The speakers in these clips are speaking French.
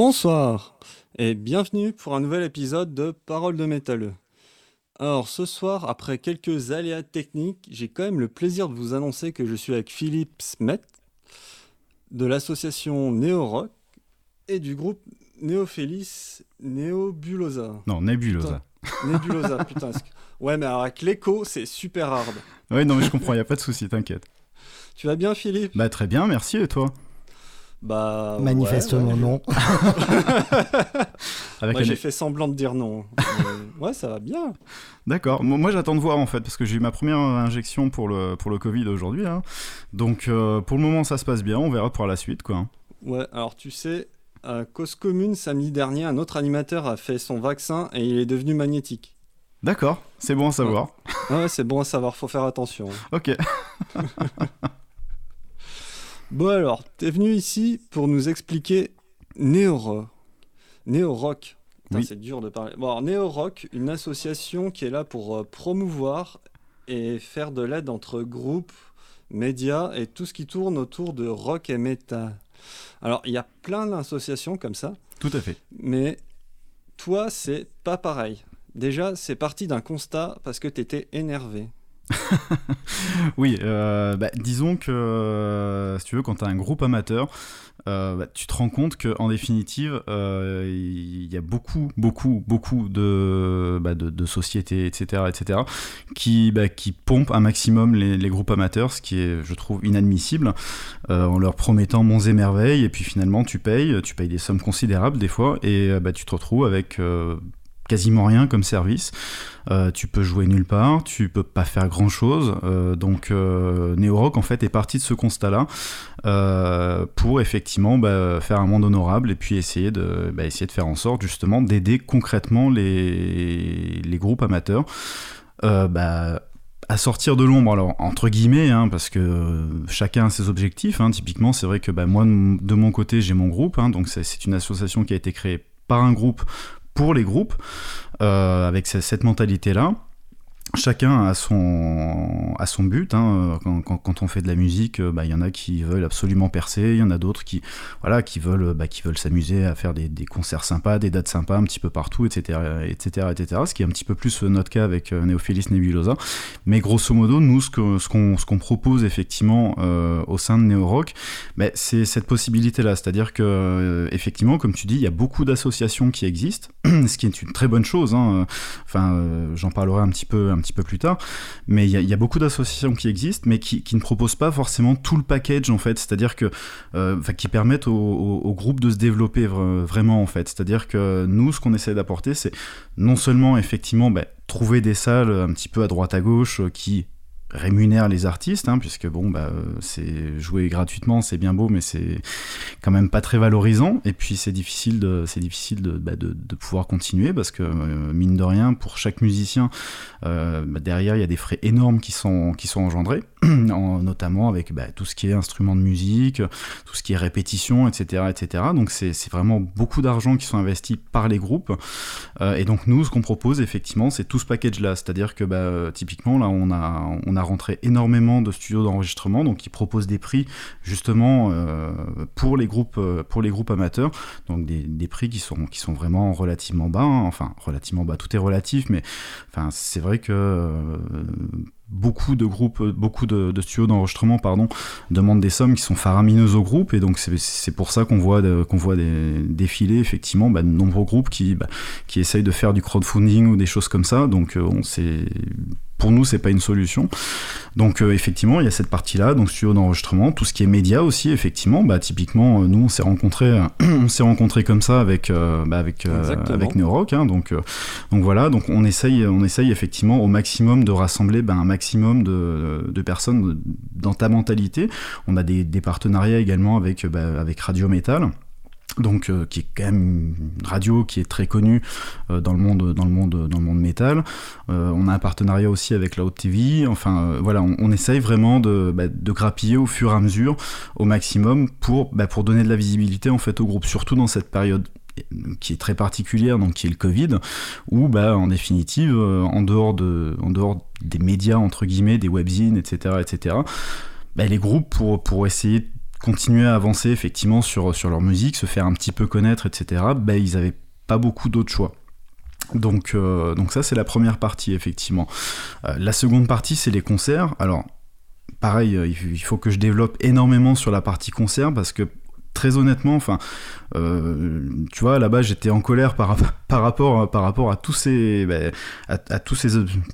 Bonsoir et bienvenue pour un nouvel épisode de Paroles de métalleux. Alors ce soir, après quelques aléas techniques, j'ai quand même le plaisir de vous annoncer que je suis avec Philippe Smet de l'association Néo Rock et du groupe Néophélis Néobulosa. Non, Nébulosa. Nébulosa, putain. Ouais, mais alors avec l'écho, c'est super hard. Ouais, non, mais je comprends, il a pas de souci, t'inquiète. Tu vas bien, Philippe? Bah, très bien, merci, et toi? Bah. Manifestement ouais, ouais. non. Avec Ouais, un- j'ai fait semblant de dire non. Mais ouais, ça va bien. D'accord. Moi, moi, j'attends de voir en fait, parce que j'ai eu ma première injection pour le, pour le Covid aujourd'hui. hein. Donc, euh, pour le moment, ça se passe bien. On verra pour la suite, quoi. Ouais, alors tu sais, à Cause Commune, samedi dernier, un autre animateur a fait son vaccin et il est devenu magnétique. D'accord, c'est bon à savoir. Ah ouais, c'est bon à savoir, faut faire attention. Ok. Bon alors, t'es venu ici pour nous expliquer Néo-Rock. Néo-Rock. Putain, Oui. C'est dur de parler. Bon, alors, Néo-Rock, une association qui est là pour euh, promouvoir et faire de l'aide entre groupes, médias et tout ce qui tourne autour de rock et métal. Alors, il y a plein d'associations comme ça, Tout à fait. mais toi, c'est pas pareil. Déjà, c'est parti d'un constat parce que t'étais énervé. Oui, euh, bah, disons que euh, si tu veux, quand tu as un groupe amateur, euh, bah, tu te rends compte que en définitive, il y a beaucoup, beaucoup, beaucoup de, bah, sociétés, etc., etc., qui, pompent un maximum les, groupes amateurs, ce qui est, je trouve, inadmissible, en leur promettant monts et merveilles, et puis finalement, tu payes, tu payes des sommes considérables des fois, et tu te retrouves avec quasiment rien comme service. Euh, tu peux jouer nulle part, tu peux pas faire grand chose. donc euh, Neo Rock en fait est parti de ce constat-là euh, pour effectivement bah, faire un monde honorable et puis essayer de, bah, essayer de faire en sorte justement d'aider concrètement les, les groupes amateurs. euh, bah, à sortir de l'ombre, alors entre guillemets, hein, parce que euh, chacun a ses objectifs. hein. Typiquement, c'est vrai que moi, de mon- côté, j'ai mon groupe, hein, donc c'est une association qui a été créée par un groupe pour les groupes, euh, avec ce- cette mentalité-là. Chacun a son, a son but. hein. Quand, quand- on fait de la musique, euh, bah, il y en a qui veulent absolument percer, il y en a d'autres qui, voilà, qui veulent, bah, qui veulent s'amuser à faire des, concerts sympas, des dates sympas un petit peu partout, etc., etc., etc. Ce qui est un petit peu plus euh, notre cas avec euh, Neophélis Nebulosa. Mais grosso modo, nous, ce qu'on propose effectivement euh, au sein de Neo Rock, bah, c'est cette possibilité-là. C'est-à-dire que, euh, effectivement, comme tu dis, il y a beaucoup d'associations qui existent, ce qui est une très bonne chose. hein. Enfin, euh, j'en parlerai un petit peu, un petit peu plus tard. Mais il y, a- beaucoup d'associations qui existent, mais qui, ne proposent pas forcément tout le package en fait. C'est-à-dire que, euh, qui permettent au, au- groupe de se développer vra- vraiment en fait. C'est-à-dire que nous, ce qu'on essaie d'apporter, c'est non seulement effectivement bah, trouver des salles un petit peu à droite à gauche euh, qui rémunèrent les artistes, hein, puisque bon, bah, c'est jouer gratuitement, c'est bien beau, mais c'est quand même pas très valorisant. Et puis c'est difficile de, c'est difficile de, bah, de, pouvoir continuer parce que euh, mine de rien, pour chaque musicien, euh, bah, derrière il y a des frais énormes qui sont qui sont engendrés, en- notamment avec bah, tout ce qui est instruments de musique, tout ce qui est répétition, etc., etc. Donc c'est c'est vraiment beaucoup d'argent qui sont investis par les groupes. Euh, et donc nous, ce qu'on propose effectivement, c'est tout ce package-là. C'est-à-dire que typiquement là, on a rentré énormément de studios d'enregistrement, donc qui proposent des prix justement euh, pour les groupes euh, pour les groupes amateurs. Donc des, des prix qui sont qui sont vraiment relativement bas. hein. Enfin relativement bas, tout est relatif, mais enfin c'est vrai que euh, beaucoup de groupes, beaucoup de, studios d'enregistrement, pardon, demandent des sommes qui sont faramineuses aux groupes, et donc c'est- pour ça qu'on voit, qu'on voit des, défiler effectivement bah, de nombreux groupes qui, bah, qui essayent de faire du crowdfunding ou des choses comme ça. Donc on sait pour nous, c'est pas une solution. Donc euh, effectivement, il y a cette partie-là, donc studio d'enregistrement, tout ce qui est média aussi, effectivement. Bah typiquement, euh, nous on s'est rencontrés, on s'est rencontrés comme ça avec euh, bah, avec euh, avec Neorock. hein, donc euh, donc voilà, donc on essaye on essaye effectivement au maximum de rassembler bah, un maximum de, de personnes dans ta mentalité. On a des, des partenariats également avec bah, avec Radio Metal donc euh, qui est quand même une radio qui est très connue euh, dans le monde dans le monde dans le monde métal. Euh, on a un partenariat aussi avec la Haute TV. Enfin voilà, on, essaye vraiment de, bah, de grappiller au fur et à mesure au maximum pour bah, pour donner de la visibilité en fait au groupe, surtout dans cette période qui est très particulière, donc qui est le Covid, où bah, en définitive, en, dehors de, en dehors des médias, entre guillemets, des webzines, etc., etc., les groupes, pour, pour essayer continuer à avancer effectivement sur, leur musique, se faire un petit peu connaître, etc., bah, ils n'avaient pas beaucoup d'autres choix. Donc, euh, donc ça c'est la première partie effectivement. Euh, la seconde partie c'est les concerts. Alors pareil, euh, il faut que je développe énormément sur la partie concert parce que très honnêtement, enfin, euh, tu vois, là-bas, j'étais en colère par, rapport, à tous ces,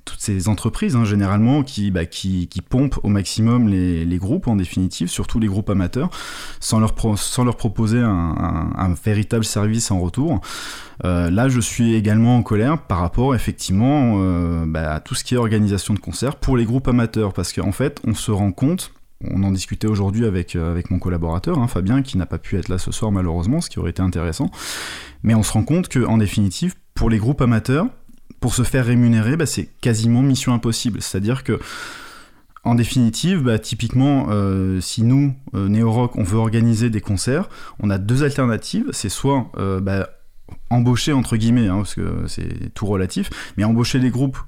toutes ces entreprises, hein, généralement, qui, bah, qui, pompent au maximum les, groupes, en définitive, surtout les groupes amateurs, sans leur, sans leur proposer un, un, véritable service en retour. Euh, là, je suis également en colère par rapport, effectivement, euh, bah, à tout ce qui est organisation de concerts pour les groupes amateurs, parce qu'en fait, on se rend compte on en discutait aujourd'hui avec, euh, avec mon collaborateur, hein, Fabien, qui n'a pas pu être là ce soir malheureusement, ce qui aurait été intéressant. Mais on se rend compte qu'en définitive, pour les groupes amateurs, pour se faire rémunérer, bah, c'est quasiment mission impossible. C'est-à-dire que, en définitive, bah, typiquement, euh, si nous, euh, Néo Rock, on veut organiser des concerts, on a deux alternatives. C'est soit bah, embaucher entre guillemets, hein, parce que c'est tout relatif, mais embaucher les groupes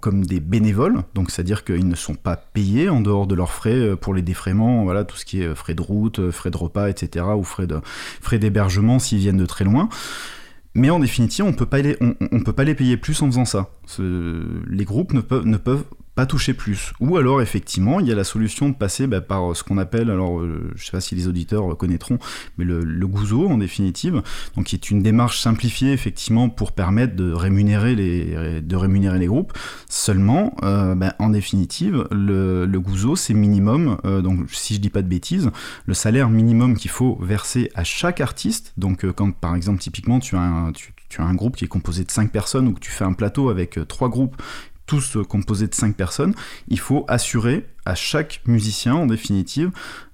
comme des bénévoles, donc c'est-à-dire qu'ils ne sont pas payés en dehors de leurs frais euh, pour les défraiements, voilà, tout ce qui est euh, frais de route, euh, frais de repas, etc., ou frais de frais d'hébergement s'ils viennent de très loin. Mais en définitive, on peut pas les, on, peut pas les payer plus en faisant ça. les groupes ne peuvent, ne peuvent pas toucher plus. Ou alors, effectivement, il y a la solution de passer bah, par ce qu'on appelle, alors euh, je sais pas si les auditeurs connaîtront, mais le, gouzo en définitive, donc qui est une démarche simplifiée effectivement pour permettre de rémunérer les, groupes. Seulement, euh, bah, en définitive, le, gouzo c'est minimum, euh, donc si je dis pas de bêtises, le salaire minimum qu'il faut verser à chaque artiste, donc quand par exemple typiquement tu as un, tu, tu as un groupe qui est composé de 5 personnes ou que tu fais un plateau avec trois groupes tous composés de 5 personnes, il faut assurer à chaque musicien, en définitive,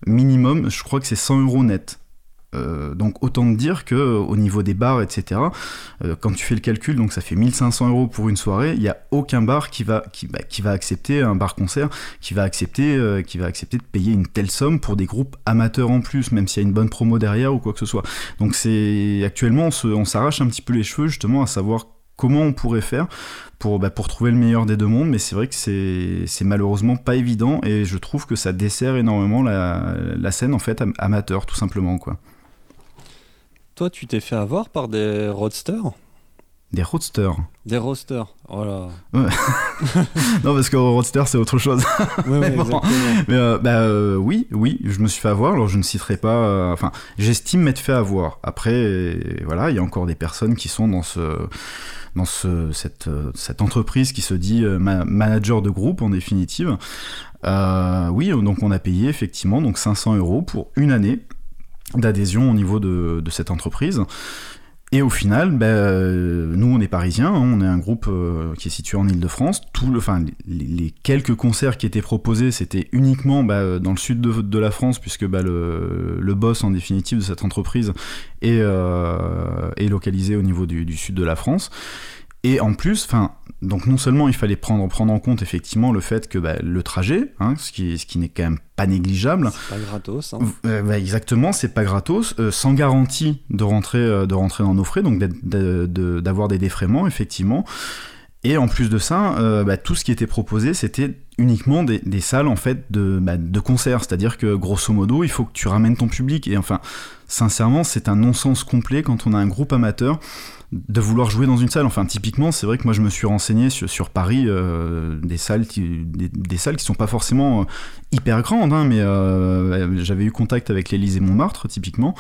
minimum, je crois que c'est 100 euros net. Euh, donc autant te dire que au niveau des bars, etc., euh, quand tu fais le calcul, donc ça fait 1500 euros pour une soirée, il n'y a aucun bar qui va, bah, qui va accepter, un bar concert, qui va, accepter, euh, qui va accepter de payer une telle somme pour des groupes amateurs en plus, même s'il y a une bonne promo derrière ou quoi que ce soit. Donc c'est actuellement, on s'arrache un petit peu les cheveux justement à savoir comment on pourrait faire pour, bah, pour trouver le meilleur des deux mondes, mais c'est vrai que c'est malheureusement pas évident et je trouve que ça dessert énormément la, la scène en fait amateur tout simplement quoi. Toi, tu t'es fait avoir par des roadsters? Des roadsters. Des roadsters, voilà. non, parce que roadster, c'est autre chose. mais, euh, bah, euh, oui, oui, je me suis fait avoir. Alors, je ne citerai pas. Euh, enfin, j'estime m'être fait avoir. Après, voilà, il y a encore des personnes qui sont dans ce dans ce, cette, entreprise qui se dit manager de groupe en définitive. oui, donc on a payé effectivement donc 500 euros pour une année d'adhésion au niveau de cette entreprise. Et au final, ben, euh, nous on est parisiens, hein, on est un groupe euh, qui est situé en Ile-de-France. Le, les, quelques concerts qui étaient proposés, c'était uniquement bah, dans le sud de, la France, puisque bah, le, boss en définitive de cette entreprise est, euh, localisé au niveau du, sud de la France. Et en plus, enfin, donc non seulement il fallait prendre, prendre en compte effectivement le fait que bah, le trajet, hein, ce qui, ce qui n'est quand même pas négligeable. C'est pas gratos. Hein. Euh, bah, exactement, c'est pas gratos, euh, sans garantie de rentrer, euh, de rentrer dans nos frais, donc d'avoir des défraiements effectivement. Et en plus de ça, bah, tout ce qui était proposé, c'était uniquement des, salles en fait de, bah, de concert. C'est-à-dire que grosso modo, il faut que tu ramènes ton public. Et enfin, sincèrement, c'est un non-sens complet quand on a un groupe amateur de vouloir jouer dans une salle. Enfin, typiquement, c'est vrai que moi je me suis renseigné sur, Paris, euh, des salles qui, des, salles qui sont pas forcément euh, hyper grandes, hein, mais euh, j'avais eu contact avec l'Élysée Montmartre, typiquement.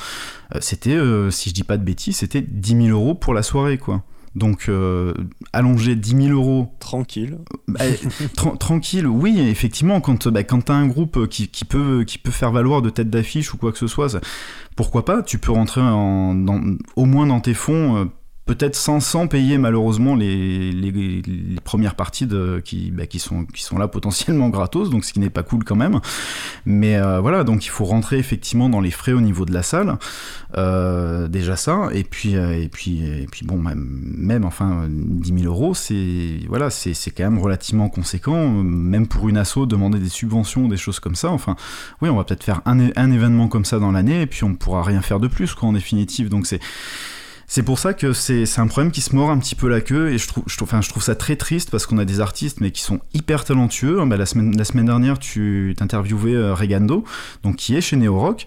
c'était, si je dis pas de bêtises, c'était 10 000 euros pour la soirée, quoi. Donc, allonger 10 000 euros. Tranquille. Bah, tranquille, oui, effectivement, quand, bah, quand tu as un groupe qui, peut, qui peut faire valoir de tête d'affiche ou quoi que ce soit, pourquoi pas Tu peux rentrer en, au moins dans tes fonds peut-être sans, sans payer malheureusement les, les, premières parties de, qui, bah, qui, sont, qui sont là potentiellement gratos, donc ce qui n'est pas cool quand même. Mais euh, voilà, donc il faut rentrer effectivement dans les frais au niveau de la salle, euh, déjà ça, et puis, euh, et puis, et puis bon, même, même enfin 10 000 euros, c'est voilà, c'est quand même relativement conséquent, même pour une asso, demander des subventions, des choses comme ça. Enfin, oui, on va peut-être faire un, un événement comme ça dans l'année, et puis on ne pourra rien faire de plus, quoi, en définitive. Donc c'est C'est pour ça que c'est un problème qui se mord un petit peu la queue et je trouve, je, enfin, je trouve ça très triste parce qu'on a des artistes mais qui sont hyper talentueux. Bah, la, semaine, la semaine dernière, tu t'interviewais euh, Regando, donc qui est chez Neorock.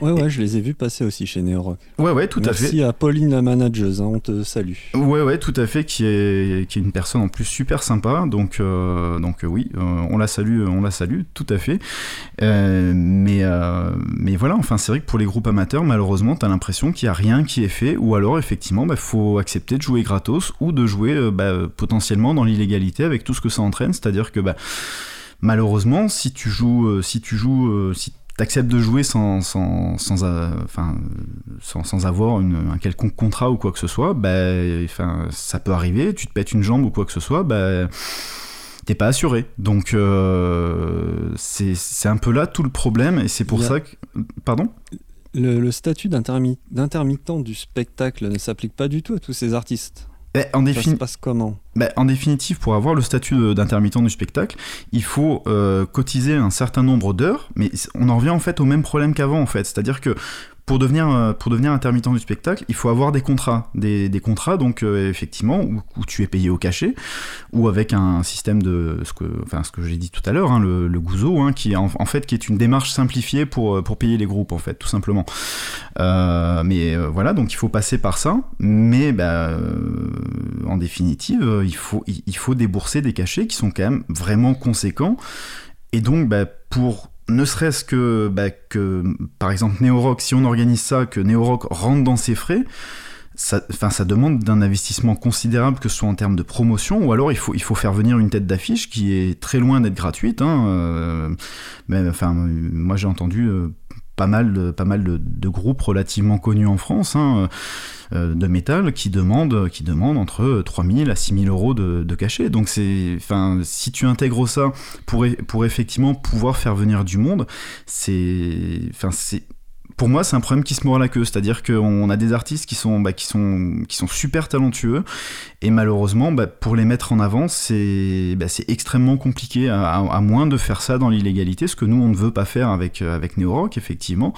Ouais, ouais, je les ai vus passer aussi chez Neorock. Ouais, ouais, tout à fait. Merci à Pauline la manageuse, hein, on te salue. Ouais, ouais, tout à fait, qui est, qui est une personne en plus super sympa. Donc, euh, donc euh, oui, on la salue, on la salue, tout à fait. mais, mais voilà, enfin, c'est vrai que pour les groupes amateurs, malheureusement, t'as l'impression qu'il n'y a rien qui est fait ou alors effectivement, il bah, faut accepter de jouer gratos ou de jouer euh, bah, potentiellement dans l'illégalité avec tout ce que ça entraîne. C'est-à-dire que bah, malheureusement, si tu joues, euh, si tu joues, euh, si acceptes de jouer sans, sans, sans, enfin, sans, avoir un quelconque contrat ou quoi que ce soit, enfin, ça peut arriver, tu te pètes une jambe ou quoi que ce soit, bah, t'es pas assuré. Donc c'est un peu là tout le problème et c'est pour ça que... Pardon? Le, statut d'intermittent du spectacle ne s'applique pas du tout à tous ces artistes. Ben, en Ça se passe comment? ben, En définitive, pour avoir le statut d'intermittent du spectacle, il faut euh, cotiser un certain nombre d'heures, mais on en revient en fait au même problème qu'avant en fait. C'est-à-dire que pour devenir, euh, pour devenir intermittent du spectacle, il faut avoir des contrats. Des, des contrats, donc, euh, effectivement, où, tu es payé au cachet, ou avec un système de ce que, enfin, ce que j'ai dit tout à l'heure, hein, le, gouzo, hein, qui, en, fait, qui est une démarche simplifiée pour, euh, pour payer les groupes, en fait, tout simplement. Mais voilà, donc il faut passer par ça, mais bah, en définitive, il faut, il, faut débourser des cachets qui sont quand même vraiment conséquents. Et donc, bah, pour ne serait-ce que, bah, que, par exemple, Neorock, si on organise ça, que Neorock rentre dans ses frais, ça, ça demande d'un investissement considérable, que ce soit en termes de promotion, ou alors il faut, il faut faire venir une tête d'affiche qui est très loin d'être gratuite. Hein, euh, mais, enfin, moi j'ai entendu euh, pas mal de, pas mal de, groupes relativement connus en France hein, de métal qui demandent, qui demandent entre 3000 à 6000 euros de, de cachet. Donc c'est, enfin, si tu intègres ça pour, pour effectivement pouvoir faire venir du monde, c'est, enfin, c'est pour moi, c'est un problème qui se mord la queue. C'est-à-dire qu'on a des artistes qui sont, bah, qui, sont, qui sont super talentueux et malheureusement, bah, pour les mettre en avant, c'est bah, extrêmement compliqué, à, moins de faire ça dans l'illégalité, ce que nous, on ne veut pas faire avec, euh, avec Neorock, effectivement.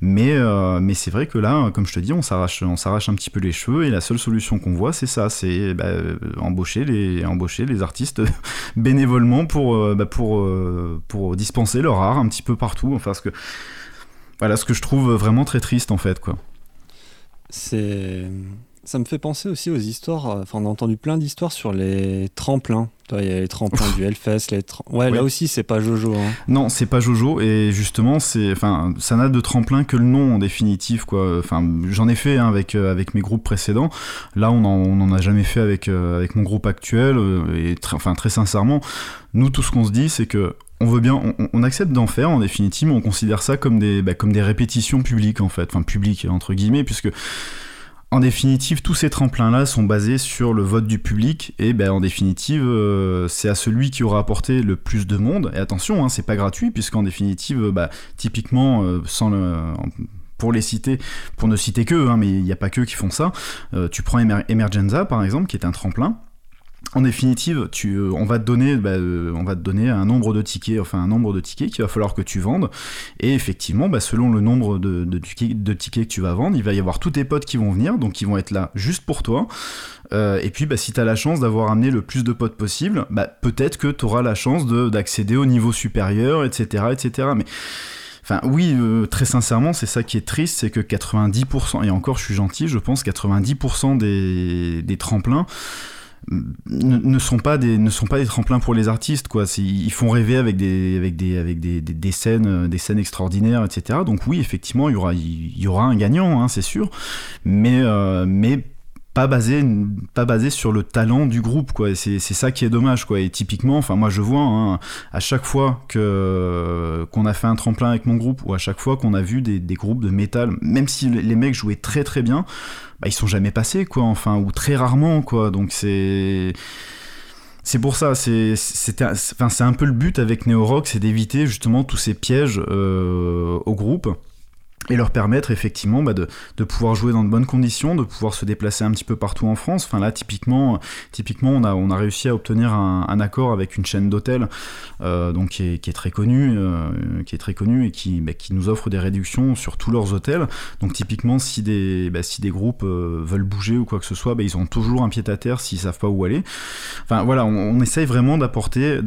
Mais, euh, mais c'est vrai que là, comme je te dis, on s'arrache un petit peu les cheveux et la seule solution qu'on voit, c'est ça c'est bah, embaucher, les, embaucher les artistes bénévolement pour, euh, pour, pour dispenser leur art un petit peu partout. Enfin, parce que voilà ce que je trouve vraiment très triste en fait quoi. C'est ça me fait penser aussi aux histoires. Euh, enfin, on a entendu plein d'histoires sur les tremplins. Il y a les tremplins du Hellfest. Les ouais, là aussi, c'est pas Jojo. Hein. Non, c'est pas Jojo. Et justement, c'est, enfin, ça n'a de tremplin que le nom en définitive, quoi. Enfin, j'en ai fait hein, avec euh, avec mes groupes précédents. Là, on en, a jamais fait avec euh, avec mon groupe actuel. et enfin, très sincèrement, nous, tout ce qu'on se dit, c'est que on veut bien, on, accepte d'en faire en définitive, mais on considère ça comme des, bah, comme des répétitions publiques en fait, enfin publiques entre guillemets, puisque en définitive, tous ces tremplins-là sont basés sur le vote du public, et ben, en définitive, euh, c'est à celui qui aura apporté le plus de monde. Et attention, hein, c'est pas gratuit, puisqu'en définitive, bah, typiquement, euh, sans le, pour les citer, pour ne citer qu'eux, hein, mais il n'y a pas qu'eux qui font ça, euh, tu prends Emergenza par exemple, qui est un tremplin en définitive, euh, on, va te donner, bah, euh, on va te donner un nombre de tickets, enfin un nombre de tickets qu'il va falloir que tu vendes. Et effectivement, bah, selon le nombre de, tickets que tu vas vendre, il va y avoir tous tes potes qui vont venir, donc ils vont être là juste pour toi. Euh, et puis, bah, si tu la chance d'avoir amené le plus de potes possible, bah, peut-être que tu auras la chance d'accéder au niveau supérieur, etc. etc. Mais. Enfin, oui, très sincèrement, c'est ça qui est triste, c'est que 90%, et encore je suis gentil, je pense, 90% des, des tremplins, ne, sont pas des ne sont pas des tremplins pour les artistes quoi. Ils font rêver avec des avec des avec des, des, scènes euh, des scènes extraordinaires etc donc oui effectivement il y aura il y aura un gagnant hein, c'est sûr. Mais euh, mais pas basé pas basé sur le talent du groupe quoi. C'est ça qui est dommage quoi. Et typiquement enfin moi je vois hein, à chaque fois que qu'on a fait un tremplin avec mon groupe ou à chaque fois qu'on a vu des, des, groupes de métal même si les mecs jouaient très très bien bah, ils sont jamais passés quoi enfin ou très rarement quoi. Donc c'est c'est pour ça, c'est enfin, un peu le but avec Neo Rock, c'est d'éviter justement tous ces pièges euh, au groupe et leur permettre effectivement bah, de, pouvoir jouer dans de bonnes conditions, de pouvoir se déplacer un petit peu partout en France. Enfin là, typiquement, on, a, réussi à obtenir un, accord avec une chaîne d'hôtels euh, qui est, très connue, euh, qui est très connue et qui, bah, qui nous offre des réductions sur tous leurs hôtels. Donc typiquement, si des, bah, groupes euh, veulent bouger ou quoi que ce soit, ils ont toujours un pied à terre s'ils savent pas où aller. Enfin voilà, on, on essaye vraiment d'apporter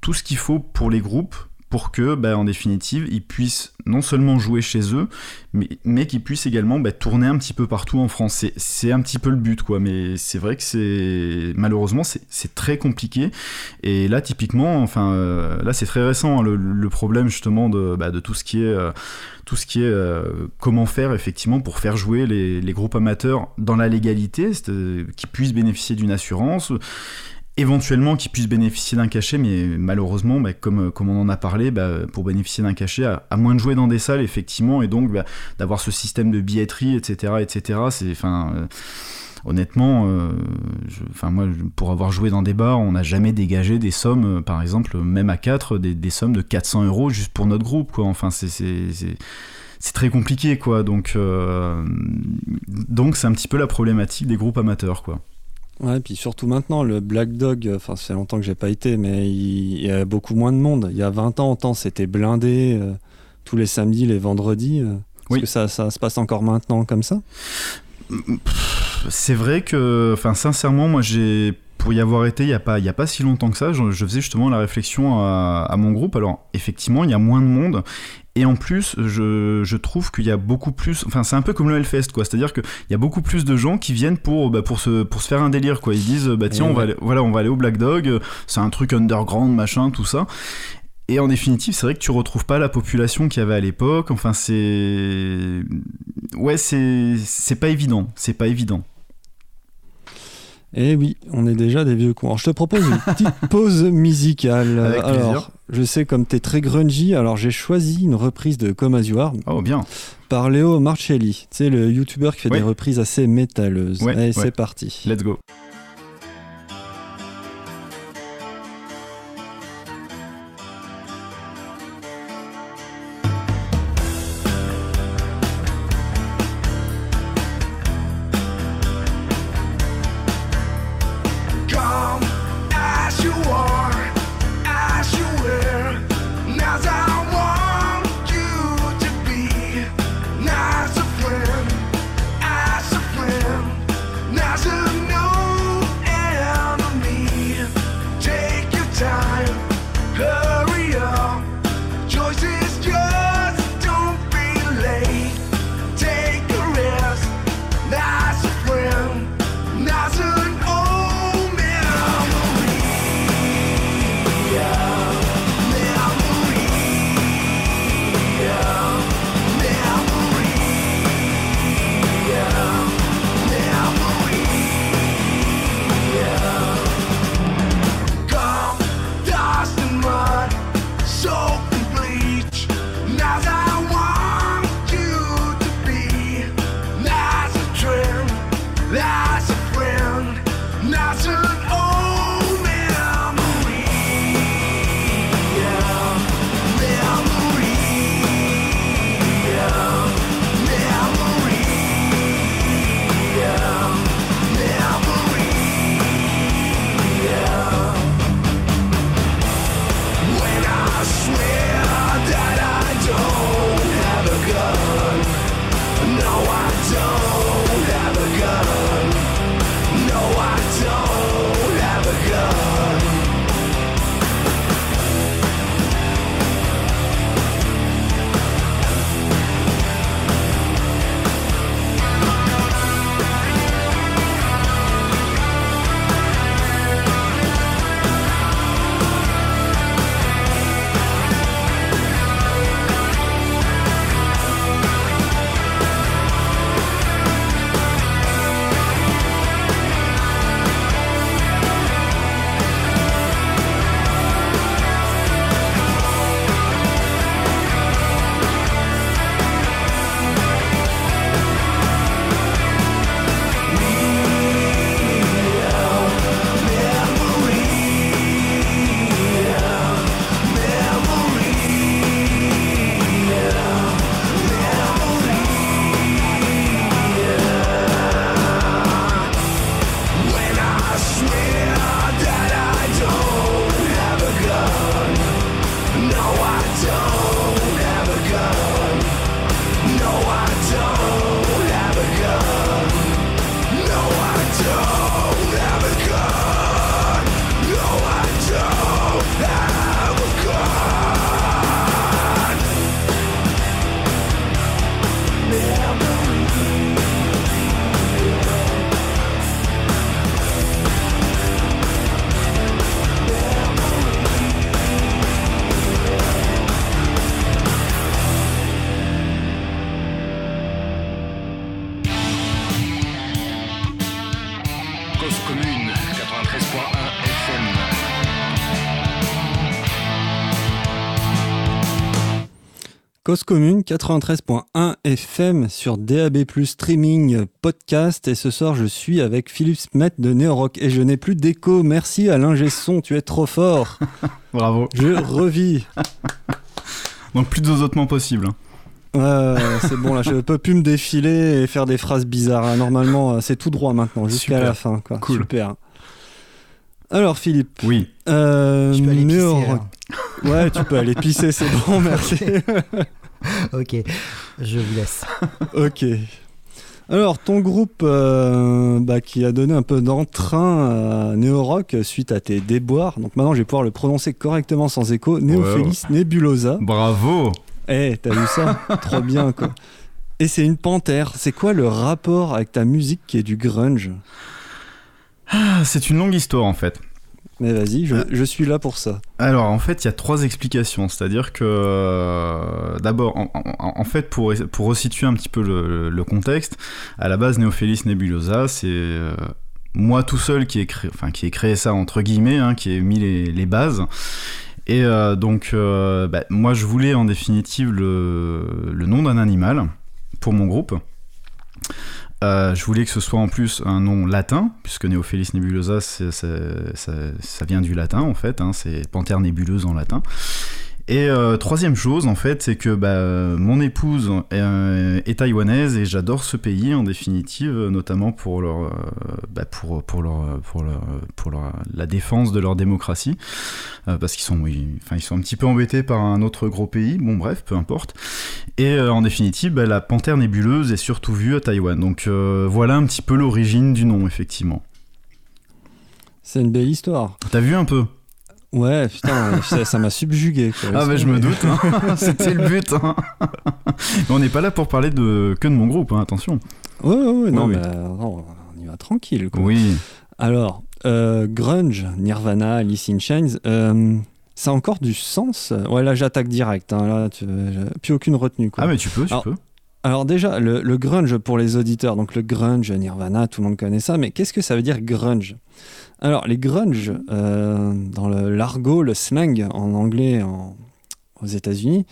tout ce qu'il faut pour les groupes pour que, bah, en définitive, ils puissent non seulement jouer chez eux, mais, mais qu'ils puissent également bah, tourner un petit peu partout en France. C'est un petit peu le but, quoi. Mais c'est vrai que c'est malheureusement c'est très compliqué. Et là, typiquement, enfin, euh, là c'est très récent hein, le, problème justement de, bah, de tout ce qui est euh, euh, comment faire effectivement pour faire jouer les, les groupes amateurs dans la légalité, qui puissent bénéficier d'une assurance éventuellement qu'ils puissent bénéficier d'un cachet, mais malheureusement, bah, comme, comme on en a parlé, bah, pour bénéficier d'un cachet, à, moins de jouer dans des salles, effectivement, et donc bah, d'avoir ce système de billetterie, etc., etc., c'est, enfin, euh, honnêtement, euh, moi, pour avoir joué dans des bars, on n'a jamais dégagé des sommes, euh, par exemple, même à 4, des, sommes de 400 euros juste pour notre groupe, quoi. Enfin, c'est, très compliqué, quoi. Donc, euh, donc c'est un petit peu la problématique des groupes amateurs, quoi. Ouais, puis surtout maintenant, le Black Dog, enfin, c'est longtemps que j'ai pas été, mais il, il, y a beaucoup moins de monde. Il y a 20 ans, temps, c'était blindé euh, tous les samedis, les vendredis. Euh, Est-ce que ça, ça, se passe encore maintenant comme ça? C'est vrai que, enfin, sincèrement, moi, j'ai pour y avoir été il n'y a, pas, y a pas si longtemps que ça, je, je faisais justement la réflexion à, à, mon groupe. Alors, effectivement, il y a moins de monde. Et en plus, je, je trouve qu'il y a beaucoup plus. Enfin, c'est un peu comme le Hellfest, quoi. C'est-à-dire qu'il y a beaucoup plus de gens qui viennent pour, bah, pour, se, pour se faire un délire, quoi. Ils disent, bah tiens, on, va aller, voilà, on va aller au Black Dog, c'est un truc underground, machin, tout ça. Et en définitive, c'est vrai que tu retrouves pas la population qu'il y avait à l'époque. Enfin, c'est. Ouais, c'est. C'est pas évident. C'est pas évident. Eh oui, on est déjà des vieux cons. Alors, je te propose une petite pause musicale. Avec alors, plaisir. Je sais comme tu es très grungy, alors j'ai choisi une reprise de Come As You Are. Oh, bien. Par Léo Marcelli. Tu sais, le youtubeur qui fait ouais. des reprises assez métalleuses. Ouais, Allez, ouais. c'est parti. Let's go. Cause Commune 93.1 FM sur DAB+, streaming, podcast. Et ce soir, je suis avec Philippe Smet de Neorock et je n'ai plus d'écho. Merci Alain Gesson, tu es trop fort. Bravo. Je revis. Donc plus de dosotement possible. Ouais, c'est bon là, je peux plus me défiler et faire des phrases bizarres. Normalement, c'est tout droit maintenant, jusqu'à la fin. Quoi. Cool. Super. Alors Philippe. Oui. Euh, Je peux aller pisser. Ouais, tu peux aller pisser, c'est bon, merci. Ok, je vous laisse. ok. Alors, ton groupe euh, bah, qui a donné un peu d'entrain à Neorock suite à tes déboires, donc maintenant je vais pouvoir le prononcer correctement sans écho, Neophélis Nebulosa. Bravo. Eh, t'as vu ça? Trop bien, quoi. Et c'est une panthère. C'est quoi le rapport avec ta musique qui est du grunge? Ah, C'est une longue histoire en fait. Mais vas-y, je, je suis là pour ça. Alors en fait, il y a trois explications. C'est-à-dire que euh, d'abord, en, en- en fait, pour, pour resituer un petit peu le, le contexte, à la base, Neophélis Nebulosa, c'est euh, moi tout seul qui ai créé, enfin qui ai créé ça entre guillemets, hein, qui ai mis les, les bases. Et euh, donc, euh, bah, moi, je voulais en définitive le, le nom d'un animal pour mon groupe. Euh, je voulais que ce soit en plus un nom latin, puisque Neophélis nebulosa, ça vient du latin en fait, hein, c'est panthère nébuleuse en latin. Et euh, troisième chose, en fait, c'est que bah, mon épouse euh, est taïwanaise et j'adore ce pays en définitive, notamment pour leur, euh, bah, pour, pour leur, pour leur, pour leur- la défense de leur démocratie, parce qu'ils sont, ils sont un petit peu embêtés par un autre gros pays. Bon, bref, peu importe. Et en définitive, bah, la panthère nébuleuse est surtout vue à Taïwan. Donc voilà un petit peu l'origine du nom, effectivement. C'est une belle histoire. T'as vu un peu? Ouais, putain, ça m'a subjugué. quoi. Ah, bah je me doute, hein. c'était le but. hein. Mais on n'est pas là pour parler de que de mon groupe, hein, attention. Ouais, ouais, ouais, non, Oui, mais euh, non, on y va tranquille. Quoi. Oui. Alors, euh, grunge, Nirvana, Alice in Chains, euh, ça a encore du sens? Ouais, là j'attaque direct, hein, là, tu, plus aucune retenue. Quoi. Ah, mais tu peux, tu Alors, peux. Alors déjà, le, le grunge pour les auditeurs, donc le grunge, Nirvana, tout le monde connaît ça, mais qu'est-ce que ça veut dire grunge? Alors les grunge, euh, dans le- l'argot, le slang en anglais en- aux États-Unis,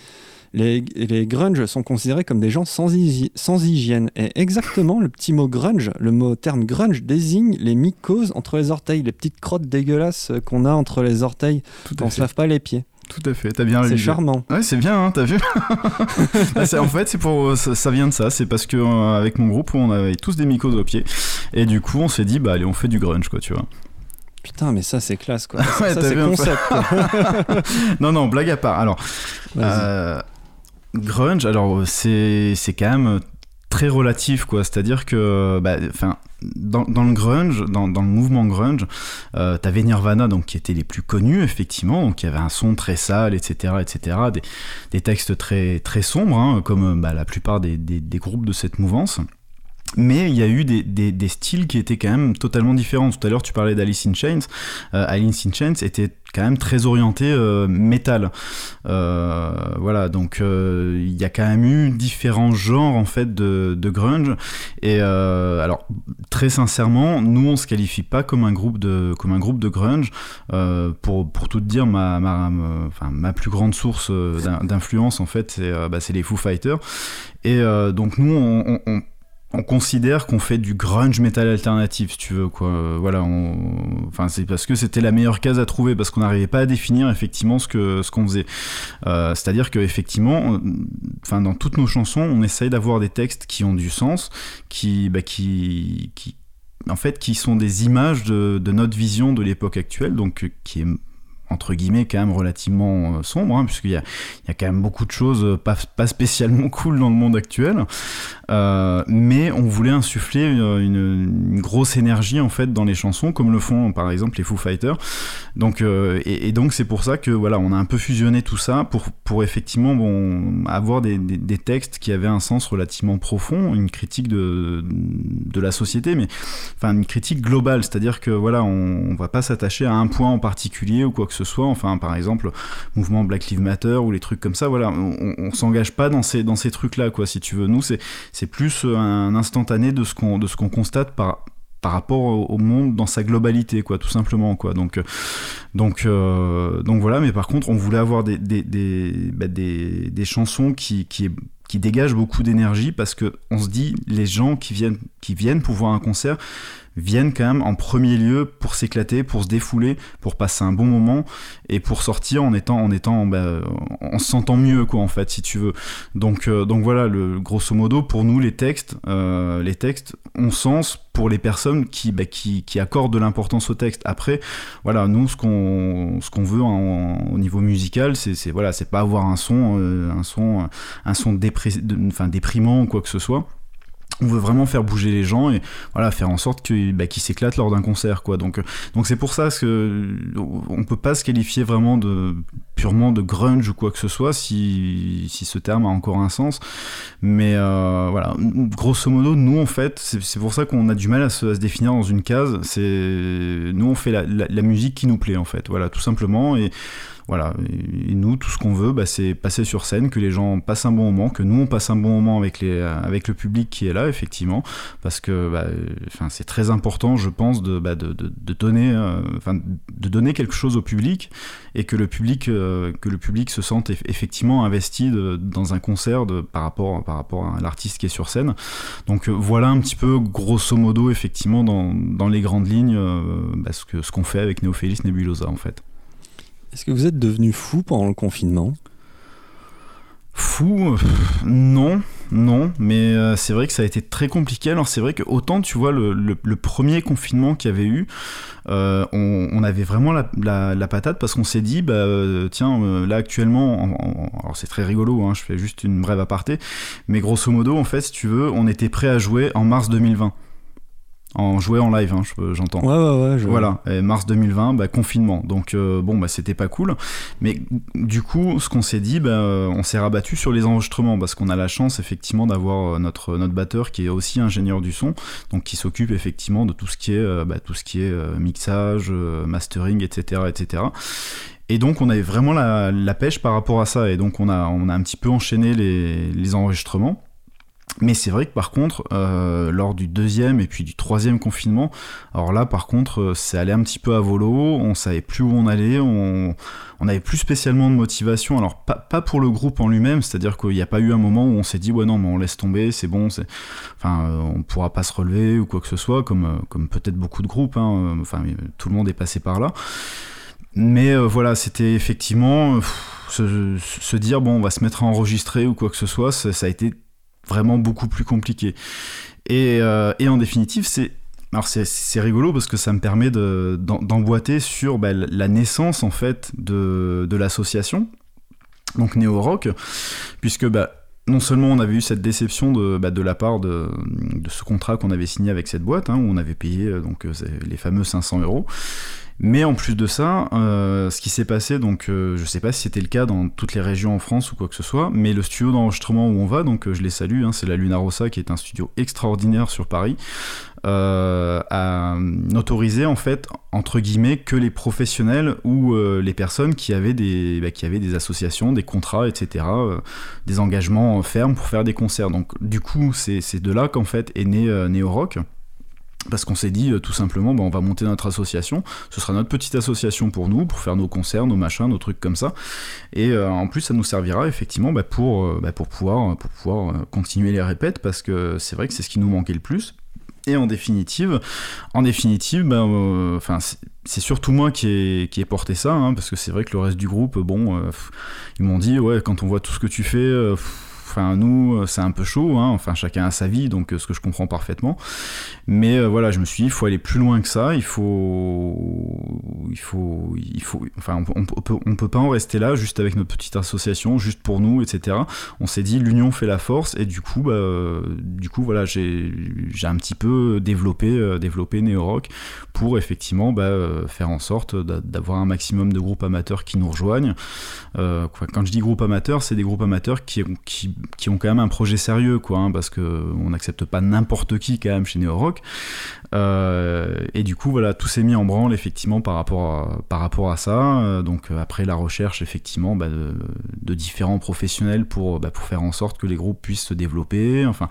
les, les grunge sont considérés comme des gens sans, hygi- sans hygiène. Et exactement, le petit mot grunge, le mot terme grunge désigne les mycoses entre les orteils, les petites crottes dégueulasses qu'on a entre les orteils quand on se lave pas les pieds. Tout à fait. T'as bien C'est charmant. Ouais, c'est bien, hein, t'as vu Ah, c'est- En fait, c'est pour ça, ça vient de ça. C'est parce que euh, avec mon groupe, on avait tous des mycoses aux pieds, et du coup, on s'est dit, bah allez, on fait du grunge, quoi, tu vois. Putain, mais ça c'est classe quoi. Ouais, ça c'est concept. quoi. non, non, blague à part. Alors. Euh, grunge, alors c'est c'est quand même très relatif quoi. C'est-à-dire que, bah, enfin, dans, dans le grunge, dans, dans le mouvement grunge, euh, t'avais Nirvana donc qui étaient les plus connus effectivement, donc il y avait un son très sale, etc., etc. Des, des textes très très sombres, hein, comme bah, la plupart des, des, des groupes de cette mouvance. Mais il y a eu des, des, styles qui étaient quand même totalement différents. Tout à l'heure, tu parlais d'Alice in Chains. Euh, Alice in Chains était quand même très orienté euh, métal. Euh, voilà, donc euh, il y a quand même eu différents genres en fait de, de grunge. Et euh, alors, très sincèrement, nous on se qualifie pas comme un groupe de, comme un groupe de grunge. Pour, pour tout dire, ma, ma, enfin, ma plus grande source d'in- d'influence en fait, c'est bah, les Foo Fighters. Et donc nous, on considère qu'on fait du grunge metal alternatif, si tu veux, quoi. Voilà, on... enfin, c'est parce que c'était la meilleure case à trouver, parce qu'on n'arrivait pas à définir effectivement ce que ce qu'on faisait. Euh, C'est-à-dire que effectivement, enfin, dans toutes nos chansons, on essaye d'avoir des textes qui ont du sens, qui, bah, qui, en fait, qui sont des images de, notre vision de l'époque actuelle, donc qui est entre guillemets quand même relativement euh, sombre, hein, puisqu'il y y a quand même beaucoup de choses euh, pas, pas spécialement cool dans le monde actuel. Euh, mais on voulait insuffler une, grosse énergie en fait dans les chansons, comme le font par exemple les Foo Fighters. Donc, et, donc c'est pour ça que voilà, on a un peu fusionné tout ça pour, pour effectivement bon, avoir des, des, textes qui avaient un sens relativement profond, une critique de, de la société, mais enfin une critique globale, c'est-à-dire que voilà, on, on va pas s'attacher à un point en particulier ou quoi que ce soit. Enfin, par exemple, mouvement Black Lives Matter ou les trucs comme ça. Voilà, on, on s'engage pas dans ces dans ces trucs-là, quoi. Si tu veux, nous, c'est plus un instantané de ce qu'on constate par par rapport au, monde dans sa globalité, quoi, tout simplement, quoi. Donc, Donc, donc voilà, mais par contre, on voulait avoir des, des, des, bah, des chansons qui, qui, qui dégagent beaucoup d'énergie parce que on se dit les gens qui viennent qui viennent pour voir un concert viennent quand même en premier lieu pour s'éclater, pour se défouler, pour passer un bon moment et pour sortir en étant en étant bah, en se sentant mieux quoi en fait si tu veux. Donc euh, donc voilà le grosso modo pour nous les textes euh, les textes ont sens pour les personnes qui, bah, qui, qui, accordent de l'importance au texte. Après, voilà, nous, ce qu'on ce qu'on veut au niveau musical, c'est voilà, c'est pas avoir un son, euh, un son, un son enfin, déprimant ou quoi que ce soit on veut vraiment faire bouger les gens et voilà faire en sorte qu'ils bah, s'éclatent lors d'un concert quoi. Donc donc c'est pour ça que on peut pas se qualifier vraiment de purement de grunge ou quoi que ce soit si, si ce terme a encore un sens. Mais euh, voilà. Grosso modo nous en fait c'est pour ça qu'on a du mal à se, définir dans une case. C'est nous on fait la, la musique qui nous plaît en fait. Voilà tout simplement. Et voilà. Et nous, tout ce qu'on veut, bah, c'est passer sur scène, que les gens passent un bon moment, que nous, on passe un bon moment avec, les, avec le public qui est là, effectivement, parce que bah, c'est très important, je pense, de, bah, de, de, donner, euh, de donner quelque chose au public et que le public, euh, que le public se sente effectivement investi dans un concert de, par, rapport, par rapport à l'artiste qui est sur scène. Donc euh, voilà un petit peu, grosso modo, effectivement, dans, dans les grandes lignes, ce qu'on ce qu'on fait avec Neophélis Nebulosa, en fait. Est-ce que vous êtes devenu fou pendant le confinement? Fou euh, Non, non, mais euh, c'est vrai que ça a été très compliqué. Alors c'est vrai que autant tu vois le, premier confinement qu'il y avait eu, euh, on, avait vraiment la, patate parce qu'on s'est dit, bah tiens, là actuellement, alors c'est très rigolo, hein, je fais juste une brève aparté, mais grosso modo en fait, si tu veux, on était prêt à jouer en mars 2020 en jouer en live, hein, j'entends. Ouais, ouais, ouais. Voilà, mars 2020, bah, confinement. Donc, euh, bon, bah, c'était pas cool. Mais du coup, ce qu'on s'est dit, bah, on s'est rabattu sur les enregistrements parce qu'on a la chance, effectivement, d'avoir euh, notre, notre batteur qui est aussi ingénieur du son, donc qui s'occupe effectivement de tout ce qui est, euh, bah, tout ce qui est mixage, mastering, etc., etc. Et donc on avait vraiment la, la, pêche par rapport à ça. Et donc on a, on a un petit peu enchaîné les, les enregistrements. Mais c'est vrai que par contre, euh, lors du deuxième et puis du troisième confinement, alors là par contre, euh, c'est allé un petit peu à volo, on savait plus où on allait, on, on avait plus spécialement de motivation. Alors pas, pour le groupe en lui-même, c'est-à-dire qu'il n'y a pas eu un moment où on s'est dit ouais non mais on laisse tomber, c'est bon, c'est, enfin euh, on pourra pas se relever ou quoi que ce soit, comme comme peut-être beaucoup de groupes, hein, enfin tout le monde est passé par là. Mais voilà, c'était effectivement se, dire bon on va se mettre à enregistrer ou quoi que ce soit, ça a été vraiment beaucoup plus compliqué. Et, euh, en définitive, c'est alors c'est rigolo parce que ça me permet d'emboîter sur bah, la naissance en fait de, de l'association, donc Néo Rock, puisque bah, non seulement on avait eu cette déception de, bah, de la part de, de ce contrat qu'on avait signé avec cette boîte, hein, où on avait payé euh, donc, euh, les fameux 500 euros, mais en plus de ça, euh, ce qui s'est passé, donc euh, je sais pas si c'était le cas dans toutes les régions en France ou quoi que ce soit, mais le studio d'enregistrement où on va, donc euh, je les salue, hein, c'est la Luna Rossa qui est un studio extraordinaire sur Paris, a autorisé en fait entre guillemets que les professionnels ou les personnes qui avaient des bah, qui avaient des associations, des contrats, etc., des engagements fermes pour faire des concerts. Donc du coup, c'est de là qu'en fait est né Neo Rock parce qu'on s'est dit euh, tout simplement, bah, on va monter notre association, ce sera notre petite association pour nous, pour faire nos concerts, nos machins, nos trucs comme ça. Et euh, en plus, ça nous servira effectivement bah, pour, euh, bah, pour pouvoir, continuer les répètes, parce que c'est vrai que c'est ce qui nous manquait le plus. Et en définitive, en définitive, c'est surtout moi qui ai, qui ai porté ça, hein, parce que c'est vrai que le reste du groupe, bon, ils m'ont dit ouais, quand on voit tout ce que tu fais Enfin, nous, euh, c'est un peu chaud. Hein. Enfin, chacun a sa vie, donc euh, ce que je comprends parfaitement. Mais euh, voilà, je me suis dit, il faut aller plus loin que ça. Il faut, il faut, il faut. Enfin, on, peut, on peut pas en rester là, juste avec notre petite association, juste pour nous, etc. On s'est dit, l'union fait la force, et du coup, bah, du coup, voilà, j'ai, un petit peu développé, développé Rock pour effectivement bah, faire en sorte d'avoir un maximum de groupes amateurs qui nous rejoignent. quand je dis groupes amateurs, c'est des groupes amateurs qui, qui, qui ont quand même un projet sérieux, quoi, hein, parce qu'on n'accepte pas n'importe qui quand même chez Neo Rock. Euh, et du coup, voilà, tout s'est mis en branle effectivement par rapport à, par rapport à ça. Euh, donc euh, après la recherche effectivement bah, de, différents professionnels pour, bah, pour faire en sorte que les groupes puissent se développer. Enfin,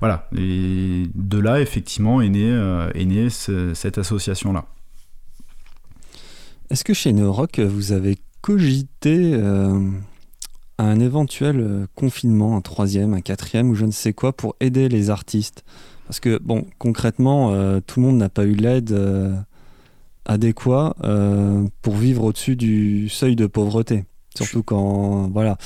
voilà. Et de là effectivement est née, est née cette association là. Est-ce que chez Neorock, vous avez cogité un éventuel confinement, un troisième, un quatrième ou je ne sais quoi pour aider les artistes Parce que, bon, concrètement, tout le monde n'a pas eu l'aide adéquat pour vivre au-dessus du seuil de pauvreté. Surtout quand. Voilà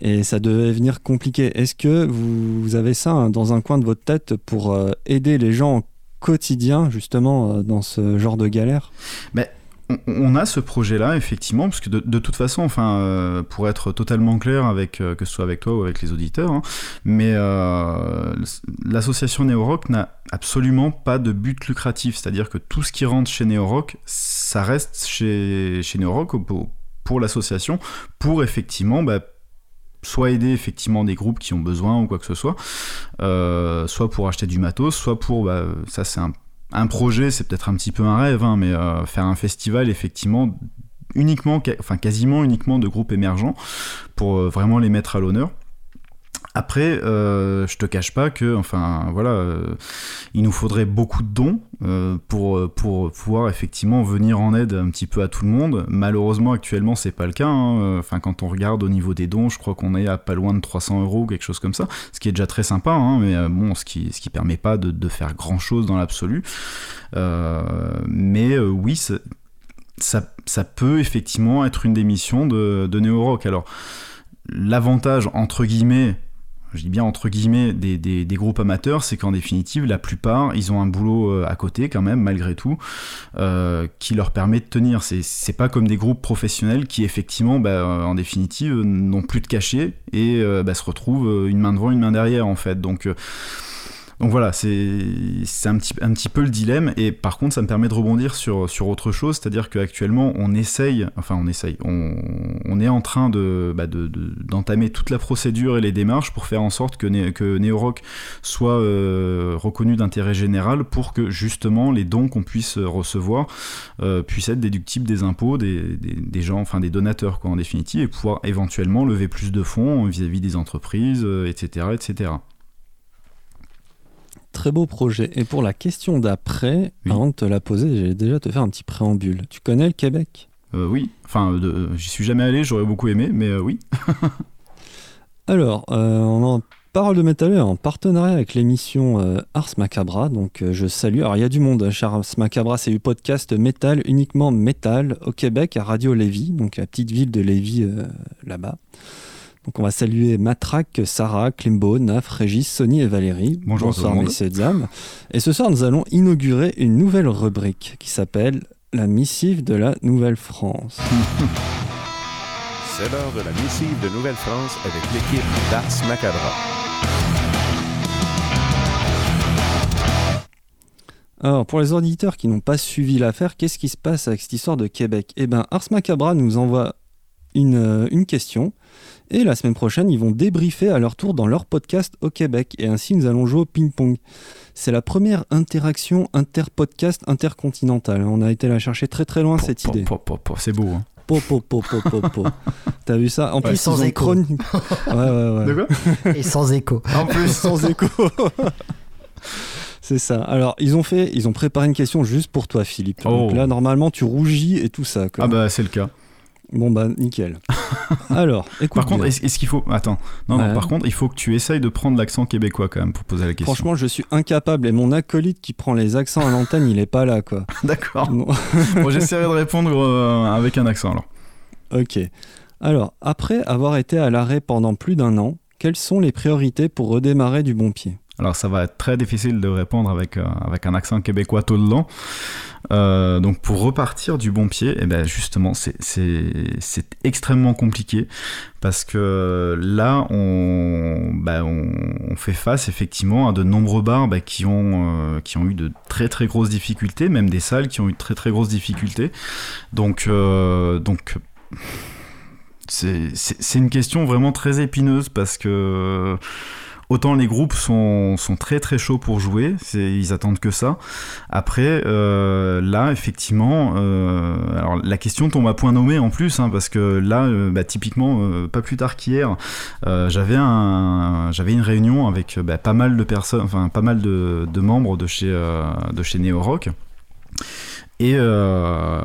et ça devait venir compliqué. Est-ce que vous, avez ça hein, dans un coin de votre tête pour euh, aider les gens au quotidien, justement, euh, dans ce genre de galère? Mais on a ce projet-là, effectivement, parce que de, toute façon, enfin, euh, pour être totalement clair, avec, que ce soit avec toi ou avec les auditeurs, hein, mais l'association Neorock n'a absolument pas de but lucratif, c'est-à-dire que tout ce qui rentre chez Neorock, ça reste chez, chez pour, l'association, pour effectivement bah, soit aider effectivement des groupes qui ont besoin ou quoi que ce soit, euh, soit pour acheter du matos, soit pour, bah, ça c'est un, projet, c'est peut-être un petit peu un rêve, hein, mais euh, faire un festival effectivement uniquement, enfin quasiment uniquement de groupes émergents pour euh, vraiment les mettre à l'honneur. Après, euh, je te cache pas que, enfin, voilà, euh, il nous faudrait beaucoup de dons euh, pour, pour pouvoir effectivement venir en aide un petit peu à tout le monde. Malheureusement, actuellement, c'est pas le cas. Hein. Enfin, quand on regarde au niveau des dons, je crois qu'on est à pas loin de 300 euros, quelque chose comme ça, ce qui est déjà très sympa, hein, mais bon, ce qui, ce qui permet pas de, de faire grand chose dans l'absolu. mais oui, ça, ça, peut effectivement être une des missions de, de Neo Rock. Alors, l'avantage, entre guillemets, je dis bien entre guillemets, des, des, groupes amateurs, c'est qu'en définitive, la plupart, ils ont un boulot euh, à côté quand même, malgré tout, euh, qui leur permet de tenir. C'est pas comme des groupes professionnels qui, effectivement, bah, euh, en définitive, n'ont plus de cachet et bah, se retrouvent une main devant, une main derrière, en fait. Donc donc voilà, c'est un petit, peu le dilemme. Et par contre, ça me permet de rebondir sur, autre chose, c'est-à-dire qu'actuellement, on essaye, enfin on essaye, on, est en train de, bah d'entamer toute la procédure et les démarches pour faire en sorte que, que Neorock soit euh, reconnu d'intérêt général pour que justement les dons qu'on puisse recevoir euh, puissent être déductibles des impôts des, des, gens, enfin des donateurs quoi, en définitive, et pouvoir éventuellement lever plus de fonds vis-à-vis des entreprises, etc., euh, etc. Très beau projet. Et pour la question d'après, avant de te la poser, j'ai déjà te faire un petit préambule. Tu connais le Québec? Euh, Oui. Enfin, j'y suis jamais allé, j'aurais beaucoup aimé, mais euh, oui. Alors, euh, on en parole de métal en partenariat avec l'émission Ars Macabra. Donc, je salue. Alors, il y a du monde chez Ars Macabra. C'est du podcast métal, uniquement métal, au Québec, à Radio Lévis, donc la petite ville de Lévis là-bas. Donc on va saluer Matraque, Sarah, Klimbo, Naf, Régis, Sony et Valérie. Bonjour Bonsoir messieurs et dames. Et ce soir nous allons inaugurer une nouvelle rubrique qui s'appelle La missive de la Nouvelle-France. C'est l'heure de la missive de Nouvelle-France avec l'équipe d'Ars Macabra. Alors, pour les auditeurs qui n'ont pas suivi l'affaire, qu'est-ce qui se passe avec cette histoire de Québec? Eh bien, Ars Macabra nous envoie une, euh, une question et la semaine prochaine, ils vont débriefer à leur tour dans leur podcast au Québec. Et ainsi, nous allons jouer au ping-pong. C'est la première interaction inter-podcast intercontinentale. On a été la chercher très très loin, cette idée. C'est beau. Hein. Po, po, po, po, po, T'as vu ça En plus, sans écho. Ouais, ouais, ouais. Et sans écho. En plus, sans écho. C'est ça. Alors, ils ont fait, ils ont préparé une question juste pour toi, Philippe. Donc oh. là, normalement, tu rougis et tout ça. Ah bah, c'est le cas. Bon bah nickel. Alors, écoute. Par contre, est-ce qu'il faut attends non, non par contre, il faut que tu essayes de prendre l'accent québécois quand même pour poser la question. Franchement, je suis incapable et mon acolyte qui prend les accents à l'antenne, il est pas là quoi. D'accord. bon, j'essaierai de répondre euh, avec un accent alors. Ok. Alors, après avoir été à l'arrêt pendant plus d'un an, quelles sont les priorités pour redémarrer du bon pied? Alors ça va être très difficile de répondre avec, euh, avec un accent québécois tout le long. Euh, donc pour repartir du bon pied, eh ben justement c'est extrêmement compliqué parce que là on, bah, on, fait face effectivement à de nombreux bars bah, qui, ont, euh, qui ont eu de très très grosses difficultés, même des salles qui ont eu de très très grosses difficultés. Donc, donc c'est une question vraiment très épineuse parce que Autant les groupes sont, très très chauds pour jouer, ils attendent que ça. Après, euh, là, effectivement, euh, la question tombe à point nommé en plus, hein, parce que là, euh, bah, typiquement, pas plus tard qu'hier, j'avais un, j'avais une réunion avec bah, pas mal de personnes, pas mal de, membres de chez, de chez Neo Rock. Et, euh,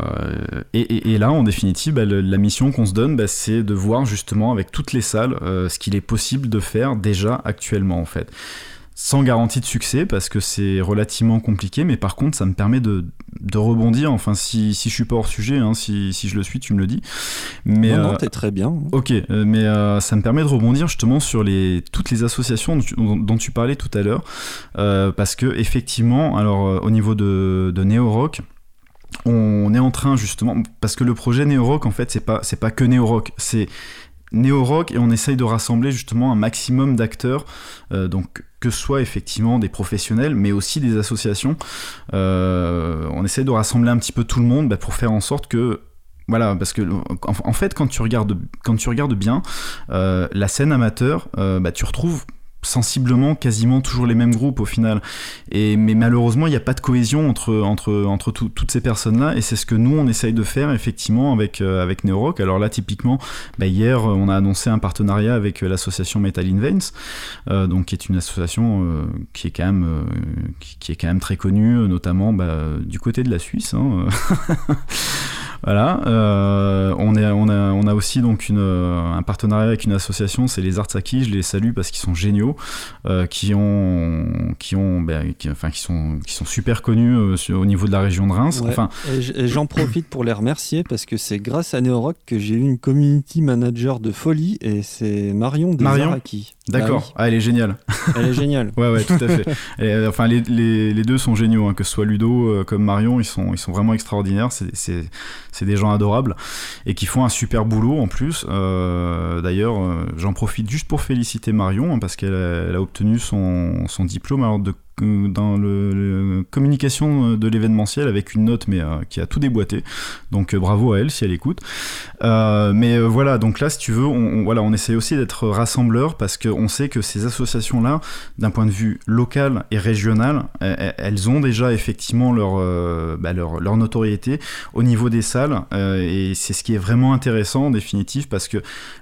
et, et, là, en définitive, bah, la mission qu'on se donne, bah, c'est de voir justement avec toutes les salles euh, ce qu'il est possible de faire déjà actuellement en fait sans garantie de succès parce que c'est relativement compliqué, mais par contre ça me permet de, de rebondir. Enfin, si, si je suis pas hors sujet, hein, si, si, je le suis, tu me le dis. Mais, non, non euh, très bien. Ok, euh, mais ça me permet de rebondir justement sur les, toutes les associations dont tu, parlais tout à l'heure, parce que effectivement, alors au niveau de, de Neo Rock, on est en train justement parce que le projet Neo Rock en fait c'est pas pas que Neo Rock c'est néo-rock et on essaye de rassembler justement un maximum d'acteurs, euh, donc que ce soit effectivement des professionnels, mais aussi des associations. Euh, on essaye de rassembler un petit peu tout le monde bah, pour faire en sorte que voilà, parce que en, fait, quand tu regardes, quand tu regardes bien euh, la scène amateur, bah, tu retrouves sensiblement quasiment toujours les mêmes groupes au final. Et, mais malheureusement, il n'y a pas de cohésion entre, entre, entre toutes ces personnes-là, et c'est ce que nous, on essaye de faire effectivement avec, euh, avec Neorock. Alors là, typiquement, bah, hier, on a annoncé un partenariat avec euh, l'association Metal in Veins, euh, donc, qui est une association qui, est quand même, qui, est quand même très connue, notamment bah, du côté de la Suisse. Hein. Voilà. Euh, on, est, on, a, on a aussi donc une, euh, un partenariat avec une association, c'est les Artsaki. Je les salue parce qu'ils sont géniaux, euh, qui ont, qui ont, ben, enfin, qui sont, qui sont super connus au niveau de la région de Reims. Enfin, et j'en profite pour les remercier parce que c'est grâce à Neorock que j'ai eu une community manager de folie et c'est Marion des Marion D'accord. Bah ah, elle est géniale. Elle est géniale. ouais, ouais, tout à fait. et, enfin, les, les, les, deux sont géniaux, hein, que ce soit Ludo comme Marion, ils sont, ils sont vraiment extraordinaires. C'est c'est des gens adorables et qui font un super boulot en plus. Euh, d'ailleurs, euh, j'en profite juste pour féliciter Marion hein, parce qu'elle a, a, obtenu son, son diplôme alors de dans le, communication de l'événementiel avec une note mais euh, qui a tout déboîté. Donc euh, bravo à elle si elle écoute. Euh, mais voilà, donc là si tu veux, on, voilà, on essaie aussi d'être rassembleur parce qu'on sait que ces associations-là, d'un point de vue local et régional, elles ont déjà effectivement leur, bah, leur, leur, notoriété au niveau des salles et c'est ce qui est vraiment intéressant en définitive parce que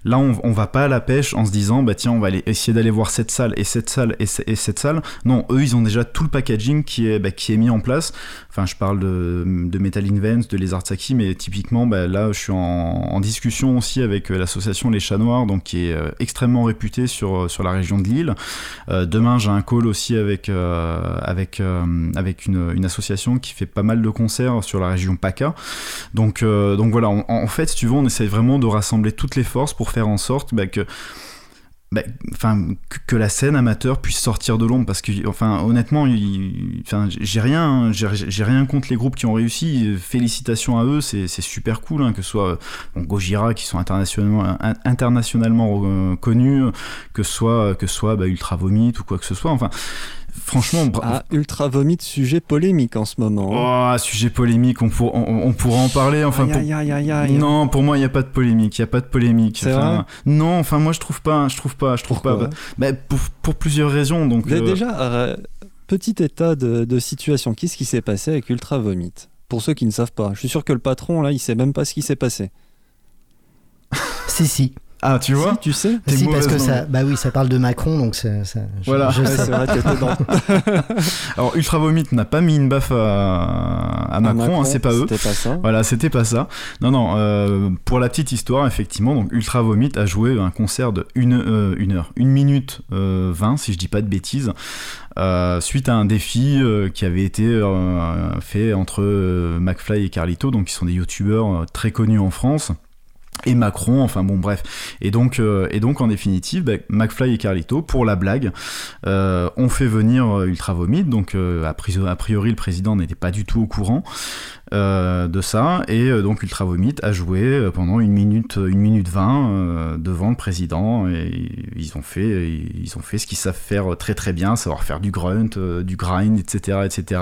là on, on va pas à la pêche en se disant bah tiens on va essayer d'aller voir cette salle et cette salle et, et cette salle. Non, eux ils ont déjà tout le packaging qui est, bah, qui est mis en place. Enfin, je parle de, Metal Invents, de Les Artsaki, mais typiquement, bah, là, je suis en, discussion aussi avec euh, l'association Les Chats Noirs, donc, qui est euh, extrêmement réputée sur, euh, sur la région de Lille. demain, j'ai un call aussi avec, avec, avec une, association qui fait pas mal de concerts sur la région PACA. Donc, donc voilà, en fait, si tu veux, on essaie vraiment de rassembler toutes les forces pour faire en sorte bah, que enfin que, la scène amateur puisse sortir de l'ombre parce que enfin honnêtement enfin j'ai rien j'ai rien contre les groupes qui ont réussi félicitations à eux c'est super cool hein, que ce soit bon, Gojira qui sont internationalement internationalement euh, connus que soit que soit bah, Ultra Vomit ou quoi que ce soit enfin franchement. Ah, ultra vomit, sujet polémique en ce moment. Oh, sujet polémique, on, pour, on, pourra en parler. Enfin, non, pour moi, il n'y a pas de polémique. Il y a pas de polémique. non, enfin, moi, je trouve pas. Je trouve pas. Je trouve pas. Bah, pour, pour, plusieurs raisons. Donc, euh, Déjà, euh, petit état de, de situation. Qu'est-ce qui s'est passé avec Ultra Vomit? Pour ceux qui ne savent pas, je suis sûr que le patron, là, il sait même pas ce qui s'est passé. si, si. Ah, tu vois Tu sais Si, parce que ça, bah oui, ça parle de Macron, donc c'est. Voilà, c'est vrai que dans. Alors, Ultra Vomit n'a pas mis une baffe à, Macron, hein, c'est pas eux. C'était pas ça. Voilà, c'était pas ça. Non, non, euh, pour la petite histoire, effectivement, donc Ultra Vomit a joué un concert de 1 une, euh, une heure, 1 minute 20, euh, si je dis pas de bêtises. suite à un défi qui avait été fait entre McFly et Carlito, donc qui sont des youtubeurs très connus en France et Macron, enfin bon bref. Et donc, euh, et donc en définitive, bah, McFly et Carlito, pour la blague, euh, ont fait venir euh, Ultra Vomit, donc a, priori le président n'était pas du tout au courant de ça, et donc Ultra Vomit a joué pendant une minute, une minute vingt devant le président, et ils ont fait, ils ont fait ce qu'ils savent faire très très bien, savoir faire du grunt, du grind, etc., etc.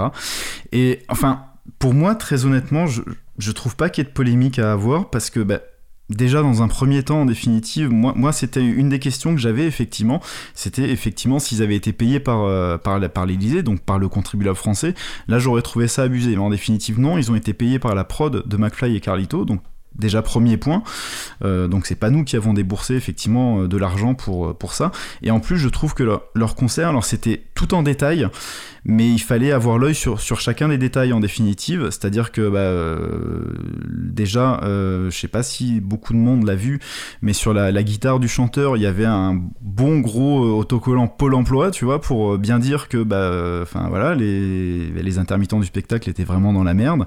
Et enfin, pour moi, très honnêtement, je, je trouve pas qu'il y ait de polémique à avoir, parce que bah, Déjà dans un premier temps, en définitive, moi, c'était une des questions que j'avais effectivement, c'était effectivement s'ils avaient été payés par, euh, par, par l'Elysée, donc par le contribuable français. Là, j'aurais trouvé ça abusé, mais en définitive, non, ils ont été payés par la prod de McFly et Carlito, donc Déjà premier point, euh, donc c'est pas nous qui avons déboursé effectivement euh, de l'argent pour, pour ça. Et en plus je trouve que leur, concert, alors c'était tout en détail, mais il fallait avoir l'œil sur, sur chacun des détails en définitive. C'est-à-dire que bah, euh, déjà, euh, je sais pas si beaucoup de monde l'a vu, mais sur la, la, guitare du chanteur, il y avait un bon gros euh, autocollant Pôle Emploi, tu vois, pour bien dire que bah, voilà, les, les intermittents du spectacle étaient vraiment dans la merde.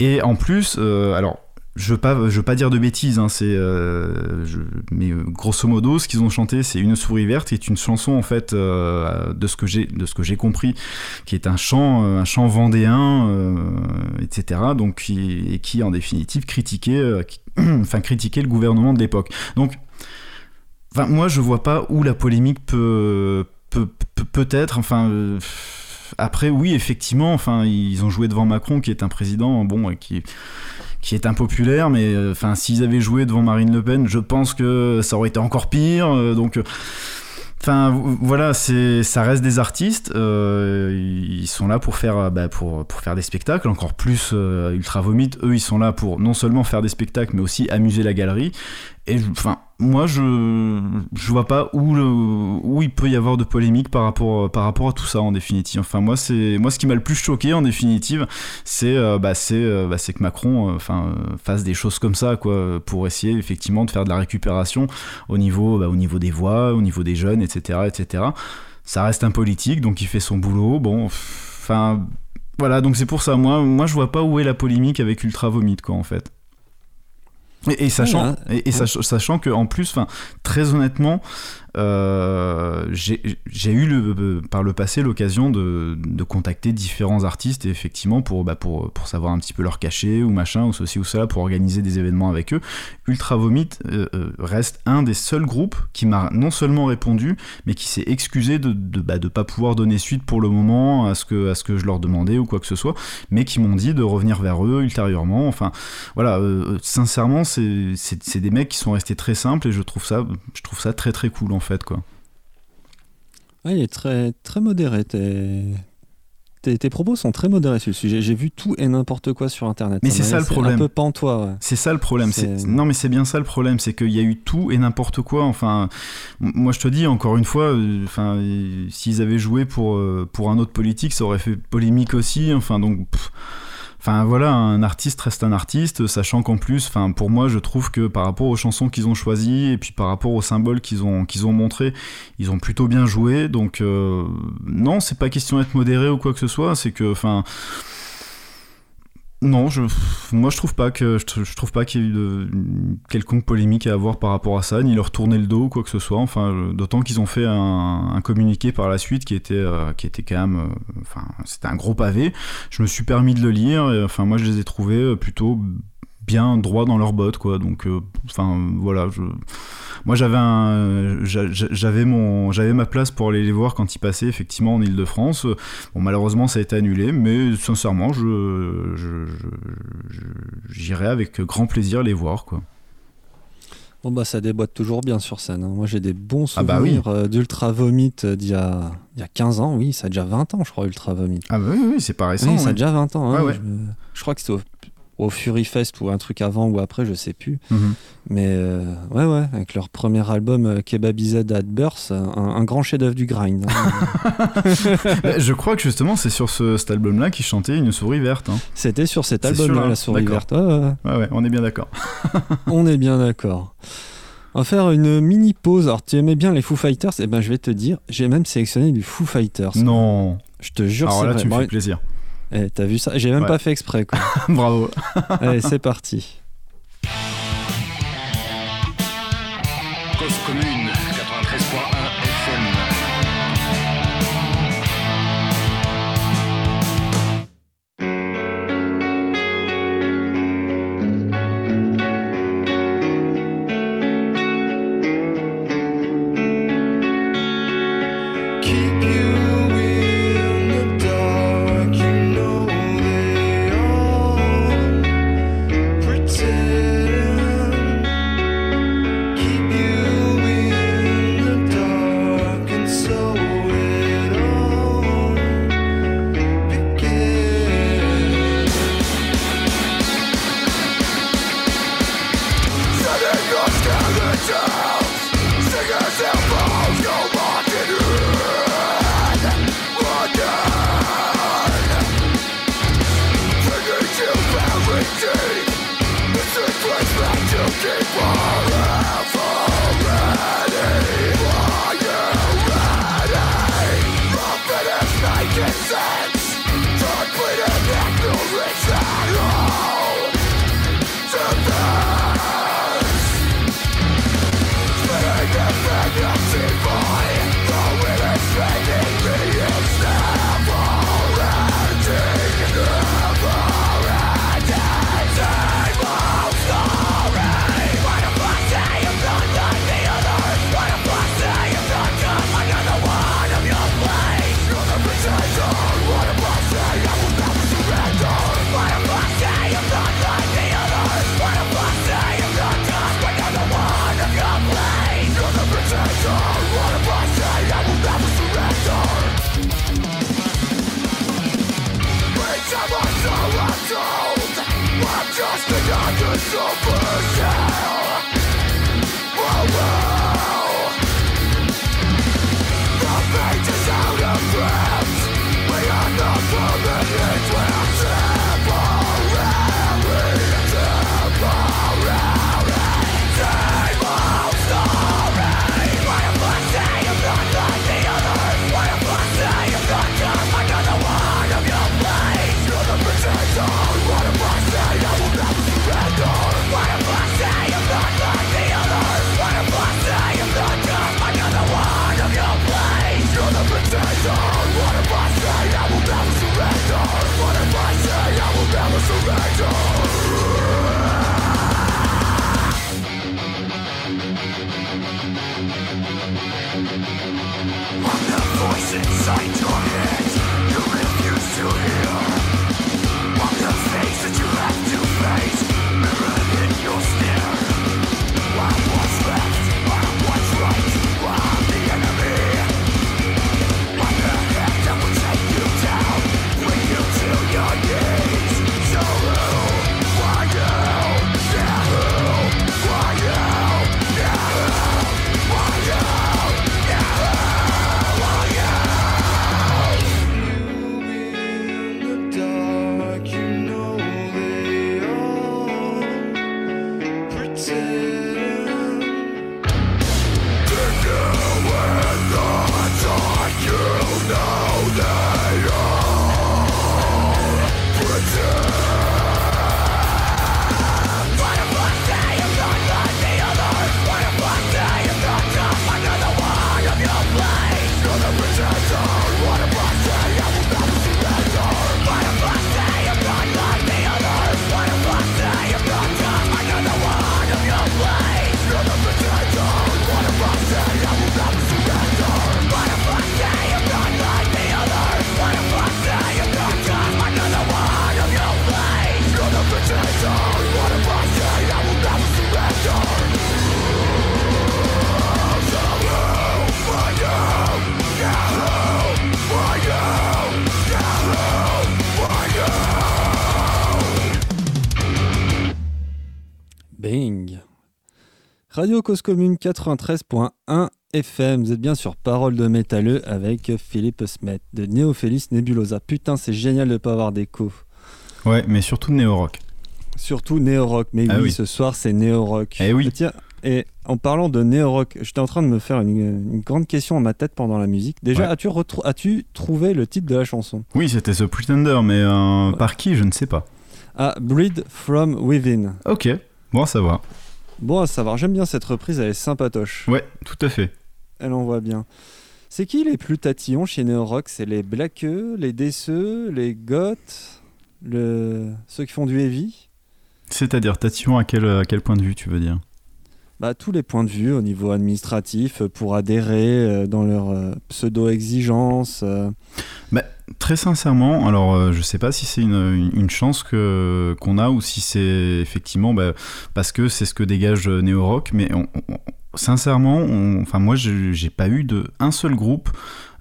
Et en plus, alors je veux pas, je veux pas dire de bêtises, hein, c'est, euh, mais euh, grosso modo, ce qu'ils ont chanté, c'est une souris verte, qui est une chanson en fait euh, de ce que j'ai, compris, qui est un chant, vendéen, etc. Donc et qui en définitive critiquait, enfin critiquait le gouvernement de l'époque. Donc, moi je vois pas où la polémique peut, peut, peut être, enfin. après, oui, effectivement, enfin, ils ont joué devant Macron, qui est un président, bon, qui, qui est impopulaire, mais euh, enfin, s'ils avaient joué devant Marine Le Pen, je pense que ça aurait été encore pire. Euh, donc. Euh, enfin voilà, c'est ça reste des artistes. ils sont là pour faire bah, pour, pour faire des spectacles. Encore plus Ultra Vomit, eux ils sont là pour non seulement faire des spectacles, mais aussi amuser la galerie. Et enfin moi, je je vois pas où, où il peut y avoir de polémique par rapport, par rapport à tout ça en définitive. Enfin, moi, c'est moi ce qui m'a le plus choqué en définitive, c'est euh, bah, c'est euh, bah, que Macron euh, enfin fasse des choses comme ça quoi pour essayer effectivement de faire de la récupération au niveau bah, au niveau des voix, au niveau des jeunes, etc., etc. Ça reste un politique, donc il fait son boulot. Bon, enfin voilà, donc c'est pour ça. Moi, moi, je vois pas où est la polémique avec Ultra Vomit quoi en fait. Et, sachant, et, sachant que en plus, enfin, très honnêtement, euh, j'ai eu par le passé l'occasion de, contacter différents artistes effectivement pour, bah, pour, savoir un petit peu leur cachet ou machin ou ceci ou cela pour organiser des événements avec eux. Ultra Vomit euh, euh, reste un des seuls groupes qui m'a non seulement répondu mais qui s'est excusé de de, bah, pas pouvoir donner suite pour le moment à ce que à ce que je leur demandais ou quoi que ce soit, mais qui m'ont dit de revenir vers eux ultérieurement. Enfin voilà, sincèrement c'est des mecs qui sont restés très simples et je trouve ça je trouve ça très très cool en fait quoi. il est très très modéré. Tes, propos sont très modérés sur le sujet. J'ai vu tout et n'importe quoi sur Internet. Mais c'est ça le problème. Un peu pantois. C'est ça le problème. Non, mais c'est bien ça le problème, c'est qu'il y a eu tout et n'importe quoi. Enfin, moi je te dis encore une fois, euh, enfin, s'ils avaient joué pour euh, pour un autre politique, ça aurait fait polémique aussi. Enfin, donc. Enfin voilà, un artiste reste un artiste, sachant qu'en plus, enfin pour moi, je trouve que par rapport aux chansons qu'ils ont choisies et puis par rapport aux symboles qu'ils ont qu'ils ont montrés, ils ont plutôt bien joué. Donc euh, non, c'est pas question d'être modéré ou quoi que ce soit, c'est que enfin non, je, moi je trouve pas que je, trouve pas qu'il y ait eu de quelconque polémique à avoir par rapport à ça, ni leur tourner le dos ou quoi que ce soit. Enfin, d'autant qu'ils ont fait un, communiqué par la suite qui était euh, qui était quand même, euh, enfin, c'était un gros pavé. Je me suis permis de le lire. Et, enfin, moi je les ai trouvés euh, plutôt bien droit dans leurs bottes, quoi. Donc, enfin, voilà, je moi, j'avais un, j'avais mon, j'avais ma place pour aller les voir quand ils passaient effectivement en Ile-de-France. Bon, malheureusement, ça a été annulé, mais sincèrement, je, j'irai avec grand plaisir les voir, quoi. Bon bah ça déboîte toujours bien sur scène. Hein. Moi j'ai des bons ah bah souvenirs euh, d'Ultra Vomit euh, d'il y, a, il y a 15 ans, oui, ça a déjà 20 ans je crois Ultra Vomit. Ah bah oui, oui c'est pas récent. Oui, ça a déjà 20 ans. Hein. je, je, crois que c'était au Fury Fest ou un truc avant ou après, je sais plus. Mhm. Mais euh, ouais, ouais, avec leur premier album euh, Kebabized at Birth, un, grand chef-d'œuvre du grind. Hein. je crois que justement, c'est sur ce, cet album-là qu'ils chantait Une souris verte. Hein. C'était sur cet album-là, La souris verte. ouais. ouais, on est bien d'accord. on est bien d'accord. On va faire une mini pause. Alors, tu aimais bien les Foo Fighters? Eh ben, je vais te dire, j'ai même sélectionné du Foo Fighters. Non. Je te jure, Alors là, tu me fais plaisir. Eh, T'as vu ça? J'ai même pas fait exprès. Quoi. Bravo. Allez, c'est parti. Someone so I'm told I'm just an undersold Radio Cause Commune 93.1 FM. Vous êtes bien sur Parole de métalleux avec Philippe Smet de Néophélis Nebulosa. Putain, c'est génial de pas avoir d'écho. Ouais, mais surtout néo-rock. Surtout néo-rock. Mais ah oui, ce soir, c'est néo-rock. Eh oui. Tiens, et en parlant de néo-rock, j'étais en train de me faire une, grande question en ma tête pendant la musique. Déjà, as-tu, as-tu trouvé le titre de la chanson? Oui, c'était The Pretender, mais euh, par qui? Je ne sais pas. Ah, Breed from Within. Ok, bon ça va. Bon à savoir, j'aime bien cette reprise, elle est sympatoche. Ouais, tout à fait. Elle en voit bien. C'est qui les plus tatillons chez Neo Rock? C'est les Blackeux, les Desseux, les Goths, le... ceux qui font du heavy? C'est-à-dire tatillons à quel, à quel point de vue tu veux dire? Bah, tous les points de vue au niveau administratif euh, pour adhérer euh, dans leurs euh, pseudo-exigences. Bah, très sincèrement, alors je sais pas si c'est une, chance qu'on a ou si c'est effectivement bah, parce que c'est ce que dégage Neo Rock, mais sincèrement, enfin moi j'ai pas eu de un seul groupe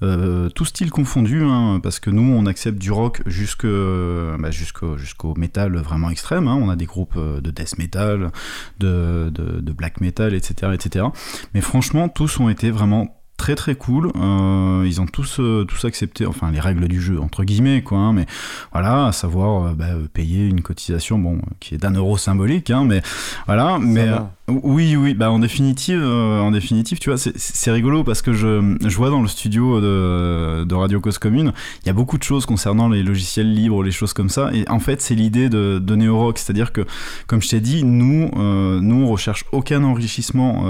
euh, tout style confondu, hein, parce que nous on accepte du rock jusque, bah, jusqu'au, jusqu'au métal vraiment extrême. Hein. on a des groupes euh, de death metal, de, de, black metal, etc., etc. Mais franchement, tous ont été vraiment très très cool. Euh, ils ont tous, euh, tous accepté, enfin les règles du jeu entre guillemets quoi. Hein, mais voilà, à savoir euh, bah, payer une cotisation, bon, qui est d'un euro symbolique, hein, mais voilà. mais oui, oui, bah en définitive, en définitive, tu vois, c'est rigolo parce que je, je vois dans le studio de, de Radio Cause Commune, il y a beaucoup de choses concernant les logiciels libres, les choses comme ça. Et en fait, c'est l'idée de, de Neorock, c'est-à-dire que, comme je t'ai dit, nous, nous, on recherche aucun enrichissement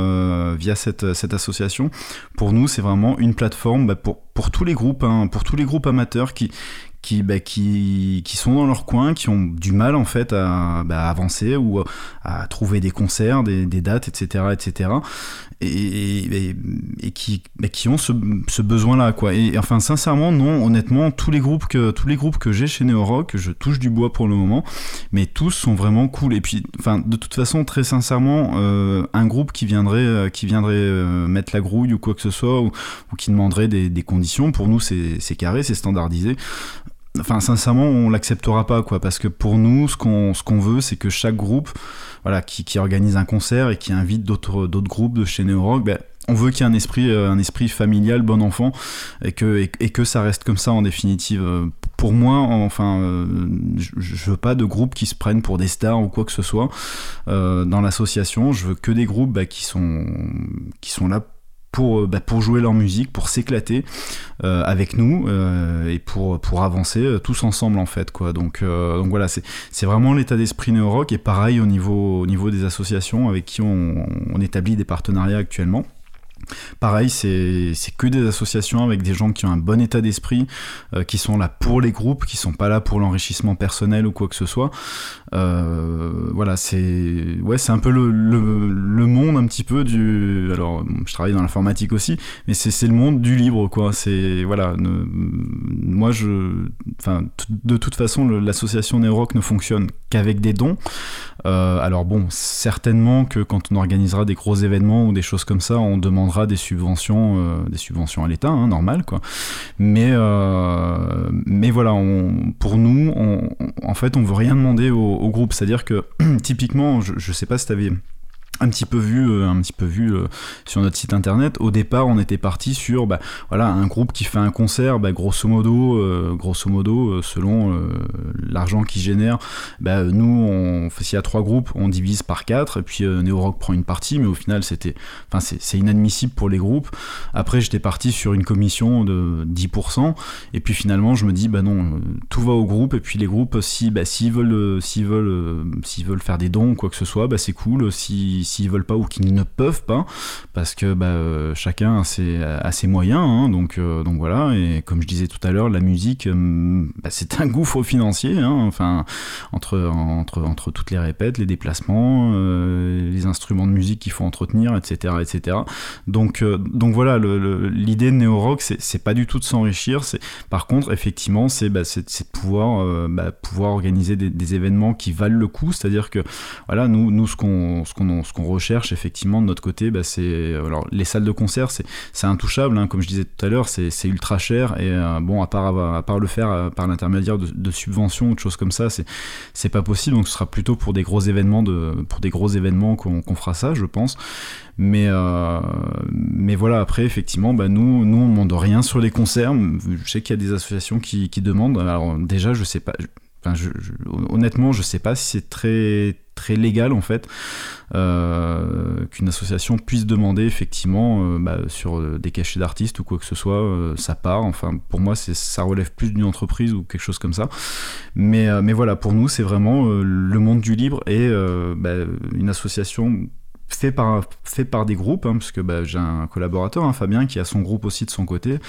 via cette, cette association. Pour nous, c'est vraiment une plateforme bah, pour, pour tous les groupes, hein, pour tous les groupes amateurs qui, qui, bah, qui, qui, sont dans leur coin, qui ont du mal en fait à, bah, avancer ou à trouver des concerts, des, dates, etc., etc et, et, qui, bah, qui ont ce, besoin-là, quoi. Et, enfin, sincèrement, non, honnêtement, tous les groupes que, tous les groupes que j'ai chez Neorock, je touche du bois pour le moment, mais tous sont vraiment cool. Et puis, enfin, de toute façon, très sincèrement, euh, un groupe qui viendrait, euh, qui viendrait euh, mettre la grouille ou quoi que ce soit, ou, qui demanderait des conditions, pour nous, c'est carré, c'est standardisé enfin sincèrement on l'acceptera pas quoi parce que pour nous ce qu'on ce qu'on veut c'est que chaque groupe voilà, qui, qui, organise un concert et qui invite d'autres d'autres groupes de chez Neorock, ben, on veut qu'il y ait un esprit, euh, un esprit familial, bon enfant, et que, et, que ça reste comme ça en définitive. Pour moi, enfin, euh, je, veux pas de groupes qui se prennent pour des stars ou quoi que ce soit euh, dans l'association. Je veux que des groupes bah, qui sont qui sont là pour, euh, bah, pour jouer leur musique, pour s'éclater euh, avec nous euh, et pour, pour avancer tous ensemble en fait. Quoi. Donc, donc voilà, c'est vraiment l'état d'esprit néo-rock et pareil au niveau, au niveau des associations avec qui on, on établit des partenariats actuellement. Pareil, c'est que des associations avec des gens qui ont un bon état d'esprit, euh, qui sont là pour les groupes, qui sont pas là pour l'enrichissement personnel ou quoi que ce soit. Euh, voilà, c'est ouais, c'est un peu le, le, monde un petit peu du. Alors, je travaille dans l'informatique aussi, mais c'est le monde du libre, quoi. C'est voilà, moi je, enfin, de toute façon, l'association Neorock ne fonctionne qu'avec des dons. Euh, alors bon, certainement que quand on organisera des gros événements ou des choses comme ça, on demandera des subventions, euh, des subventions à l'État, hein, normal quoi. Mais euh, mais voilà, pour nous, on, en fait, on veut rien demander au, groupe. C'est-à-dire que typiquement, je, je sais pas si tu avais un petit peu vu euh, un petit peu vu euh, sur notre site internet. Au départ on était parti sur bah, voilà un groupe qui fait un concert bah, grosso modo euh, grosso modo selon l'argent qu'il génère. Bah, nous on s'il y a trois groupes on divise par quatre et puis Neo Rock prend une partie mais au final c'était enfin c'est inadmissible pour les groupes. Après j'étais parti sur une commission de 10% et puis finalement je me dis bah non tout va au groupe et puis les groupes si bah s'ils veulent s'ils veulent s'ils veulent faire des dons quoi que ce soit bah c'est cool. Si s'ils veulent pas ou qu'ils ne peuvent pas, parce que bah, euh, chacun a ses, moyens, hein, donc, euh, donc voilà, et comme je disais tout à l'heure, la musique, euh, bah, c'est un gouffre financier, hein, enfin, entre, entre, entre toutes les répètes, les déplacements, les instruments de musique qu'il faut entretenir, etc. etc. Donc, donc voilà, l'idée de Neo Rock, c'est pas du tout de s'enrichir, par contre, effectivement, c'est bah, de pouvoir, bah, pouvoir organiser des, événements qui valent le coup, c'est-à-dire que voilà, nous, nous ce qu'on ce qu'on recherche effectivement de notre côté, bah, c'est alors les salles de concert, c'est intouchable, hein, comme je disais tout à l'heure, c'est ultra cher et euh, bon à part à part le faire euh, par l'intermédiaire de, subventions ou de choses comme ça, c'est pas possible. Donc ce sera plutôt pour des gros événements de pour des gros événements qu'on fera ça, je pense. Mais, euh, mais voilà, après, effectivement, bah, nous, nous, on demande rien sur les concerts. Je sais qu'il y a des associations qui, qui demandent. Alors, déjà, je sais pas. Enfin, je, honnêtement, je sais pas si c'est très très légal en fait euh, qu'une association puisse demander effectivement euh, bah, sur euh, des cachets d'artistes ou quoi que ce soit ça part enfin pour moi ça relève plus d'une entreprise ou quelque chose comme ça mais mais voilà pour nous c'est vraiment le monde du libre et bah, une association fait par, fait par des groupes, hein, parce que bah, j'ai un collaborateur, hein, Fabien, qui a son groupe aussi de son côté,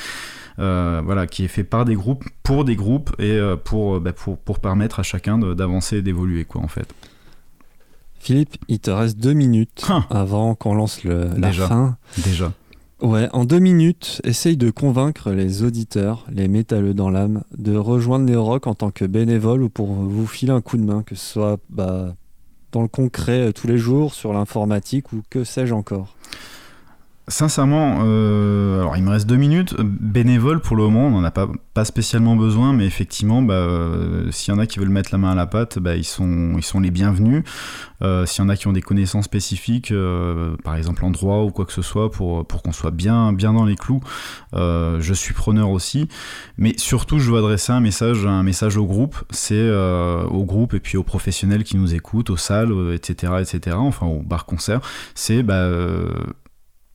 voilà, qui est fait par des groupes, pour des groupes, et pour, pour, pour, permettre à chacun d'avancer et d'évoluer, quoi, en fait. Philippe, il te reste deux minutes hein. avant qu'on lance le, la Déjà. fin. Déjà. Ouais, en deux minutes, essaye de convaincre les auditeurs, les métalleux dans l'âme, de rejoindre Neorock en tant que bénévole ou pour vous filer un coup de main, que ce soit bah, dans le concret euh, tous les jours, sur l'informatique ou que sais-je encore. Sincèrement, euh, alors il me reste deux minutes. Bénévole, pour le moment, on n'en a pas, pas spécialement besoin, mais effectivement, bah, euh, s'il y en a qui veulent mettre la main à la pâte, bah, ils, sont, ils sont les bienvenus. Euh, s'il y en a qui ont des connaissances spécifiques, par exemple en droit ou quoi que ce soit, pour, pour qu'on soit bien, bien dans les clous, je suis preneur aussi. Mais surtout, je veux adresser un message, un message au groupe, c'est au groupe et puis aux professionnels qui nous écoutent, aux salles, etc., etc., enfin aux bar-concerts, c'est bah,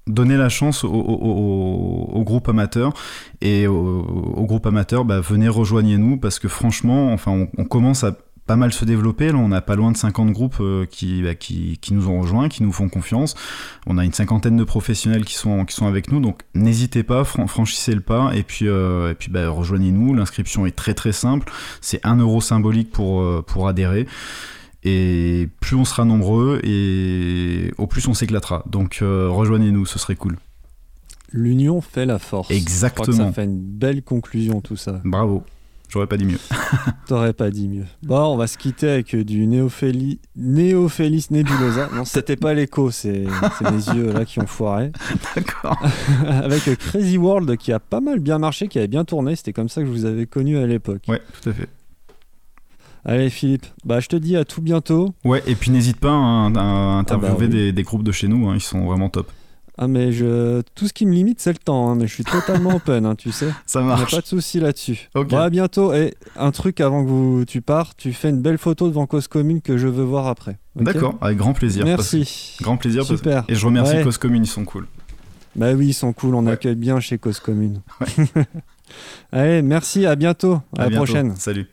donner la chance au, groupe amateur. Et au, groupe amateur bah, venez rejoignez-nous parce que franchement enfin on, commence à pas mal se développer. Là on a pas loin de 50 groupes euh, bah, qui, qui, nous ont rejoints qui nous font confiance. On a une cinquantaine de professionnels qui sont, qui sont avec nous. Donc n'hésitez pas franchissez le pas. Et puis, euh, et puis bah, rejoignez-nous. L'inscription est très très simple. C'est un euro symbolique pour, euh, pour adhérer et plus on sera nombreux et au plus on s'éclatera. Donc euh, rejoignez-nous, ce serait cool. L'union fait la force. Exactement. ça fait une belle conclusion tout ça. Bravo. J'aurais pas dit mieux. T'aurais pas dit mieux. Bon, on va se quitter avec du Néophélis, Néophélis Nebulosa. Non, c'était pas l'écho, c'est mes yeux là qui ont foiré. D'accord. avec Crazy World qui a pas mal bien marché, qui avait bien tourné. C'était comme ça que je vous avais connu à l'époque. Ouais, tout à fait. Allez Philippe, bah je te dis à tout bientôt. Ouais, et puis n'hésite pas hein, à, interviewer ah bah des, groupes de chez nous, hein, ils sont vraiment top. Ah mais je tout ce qui me limite c'est le temps, hein, mais je suis totalement open, tu sais. Ça marche. pas de souci là-dessus. Bon, à bientôt. Et un truc avant que vous, tu pars, tu fais une belle photo devant Cause Commune que je veux voir après. D'accord, avec grand plaisir. Merci. Grand plaisir. Super. Et je remercie Cause Commune, ils sont cool. Bah oui, ils sont cool, on accueille bien chez Cause Commune. Allez, merci, à bientôt, à, la prochaine. Salut.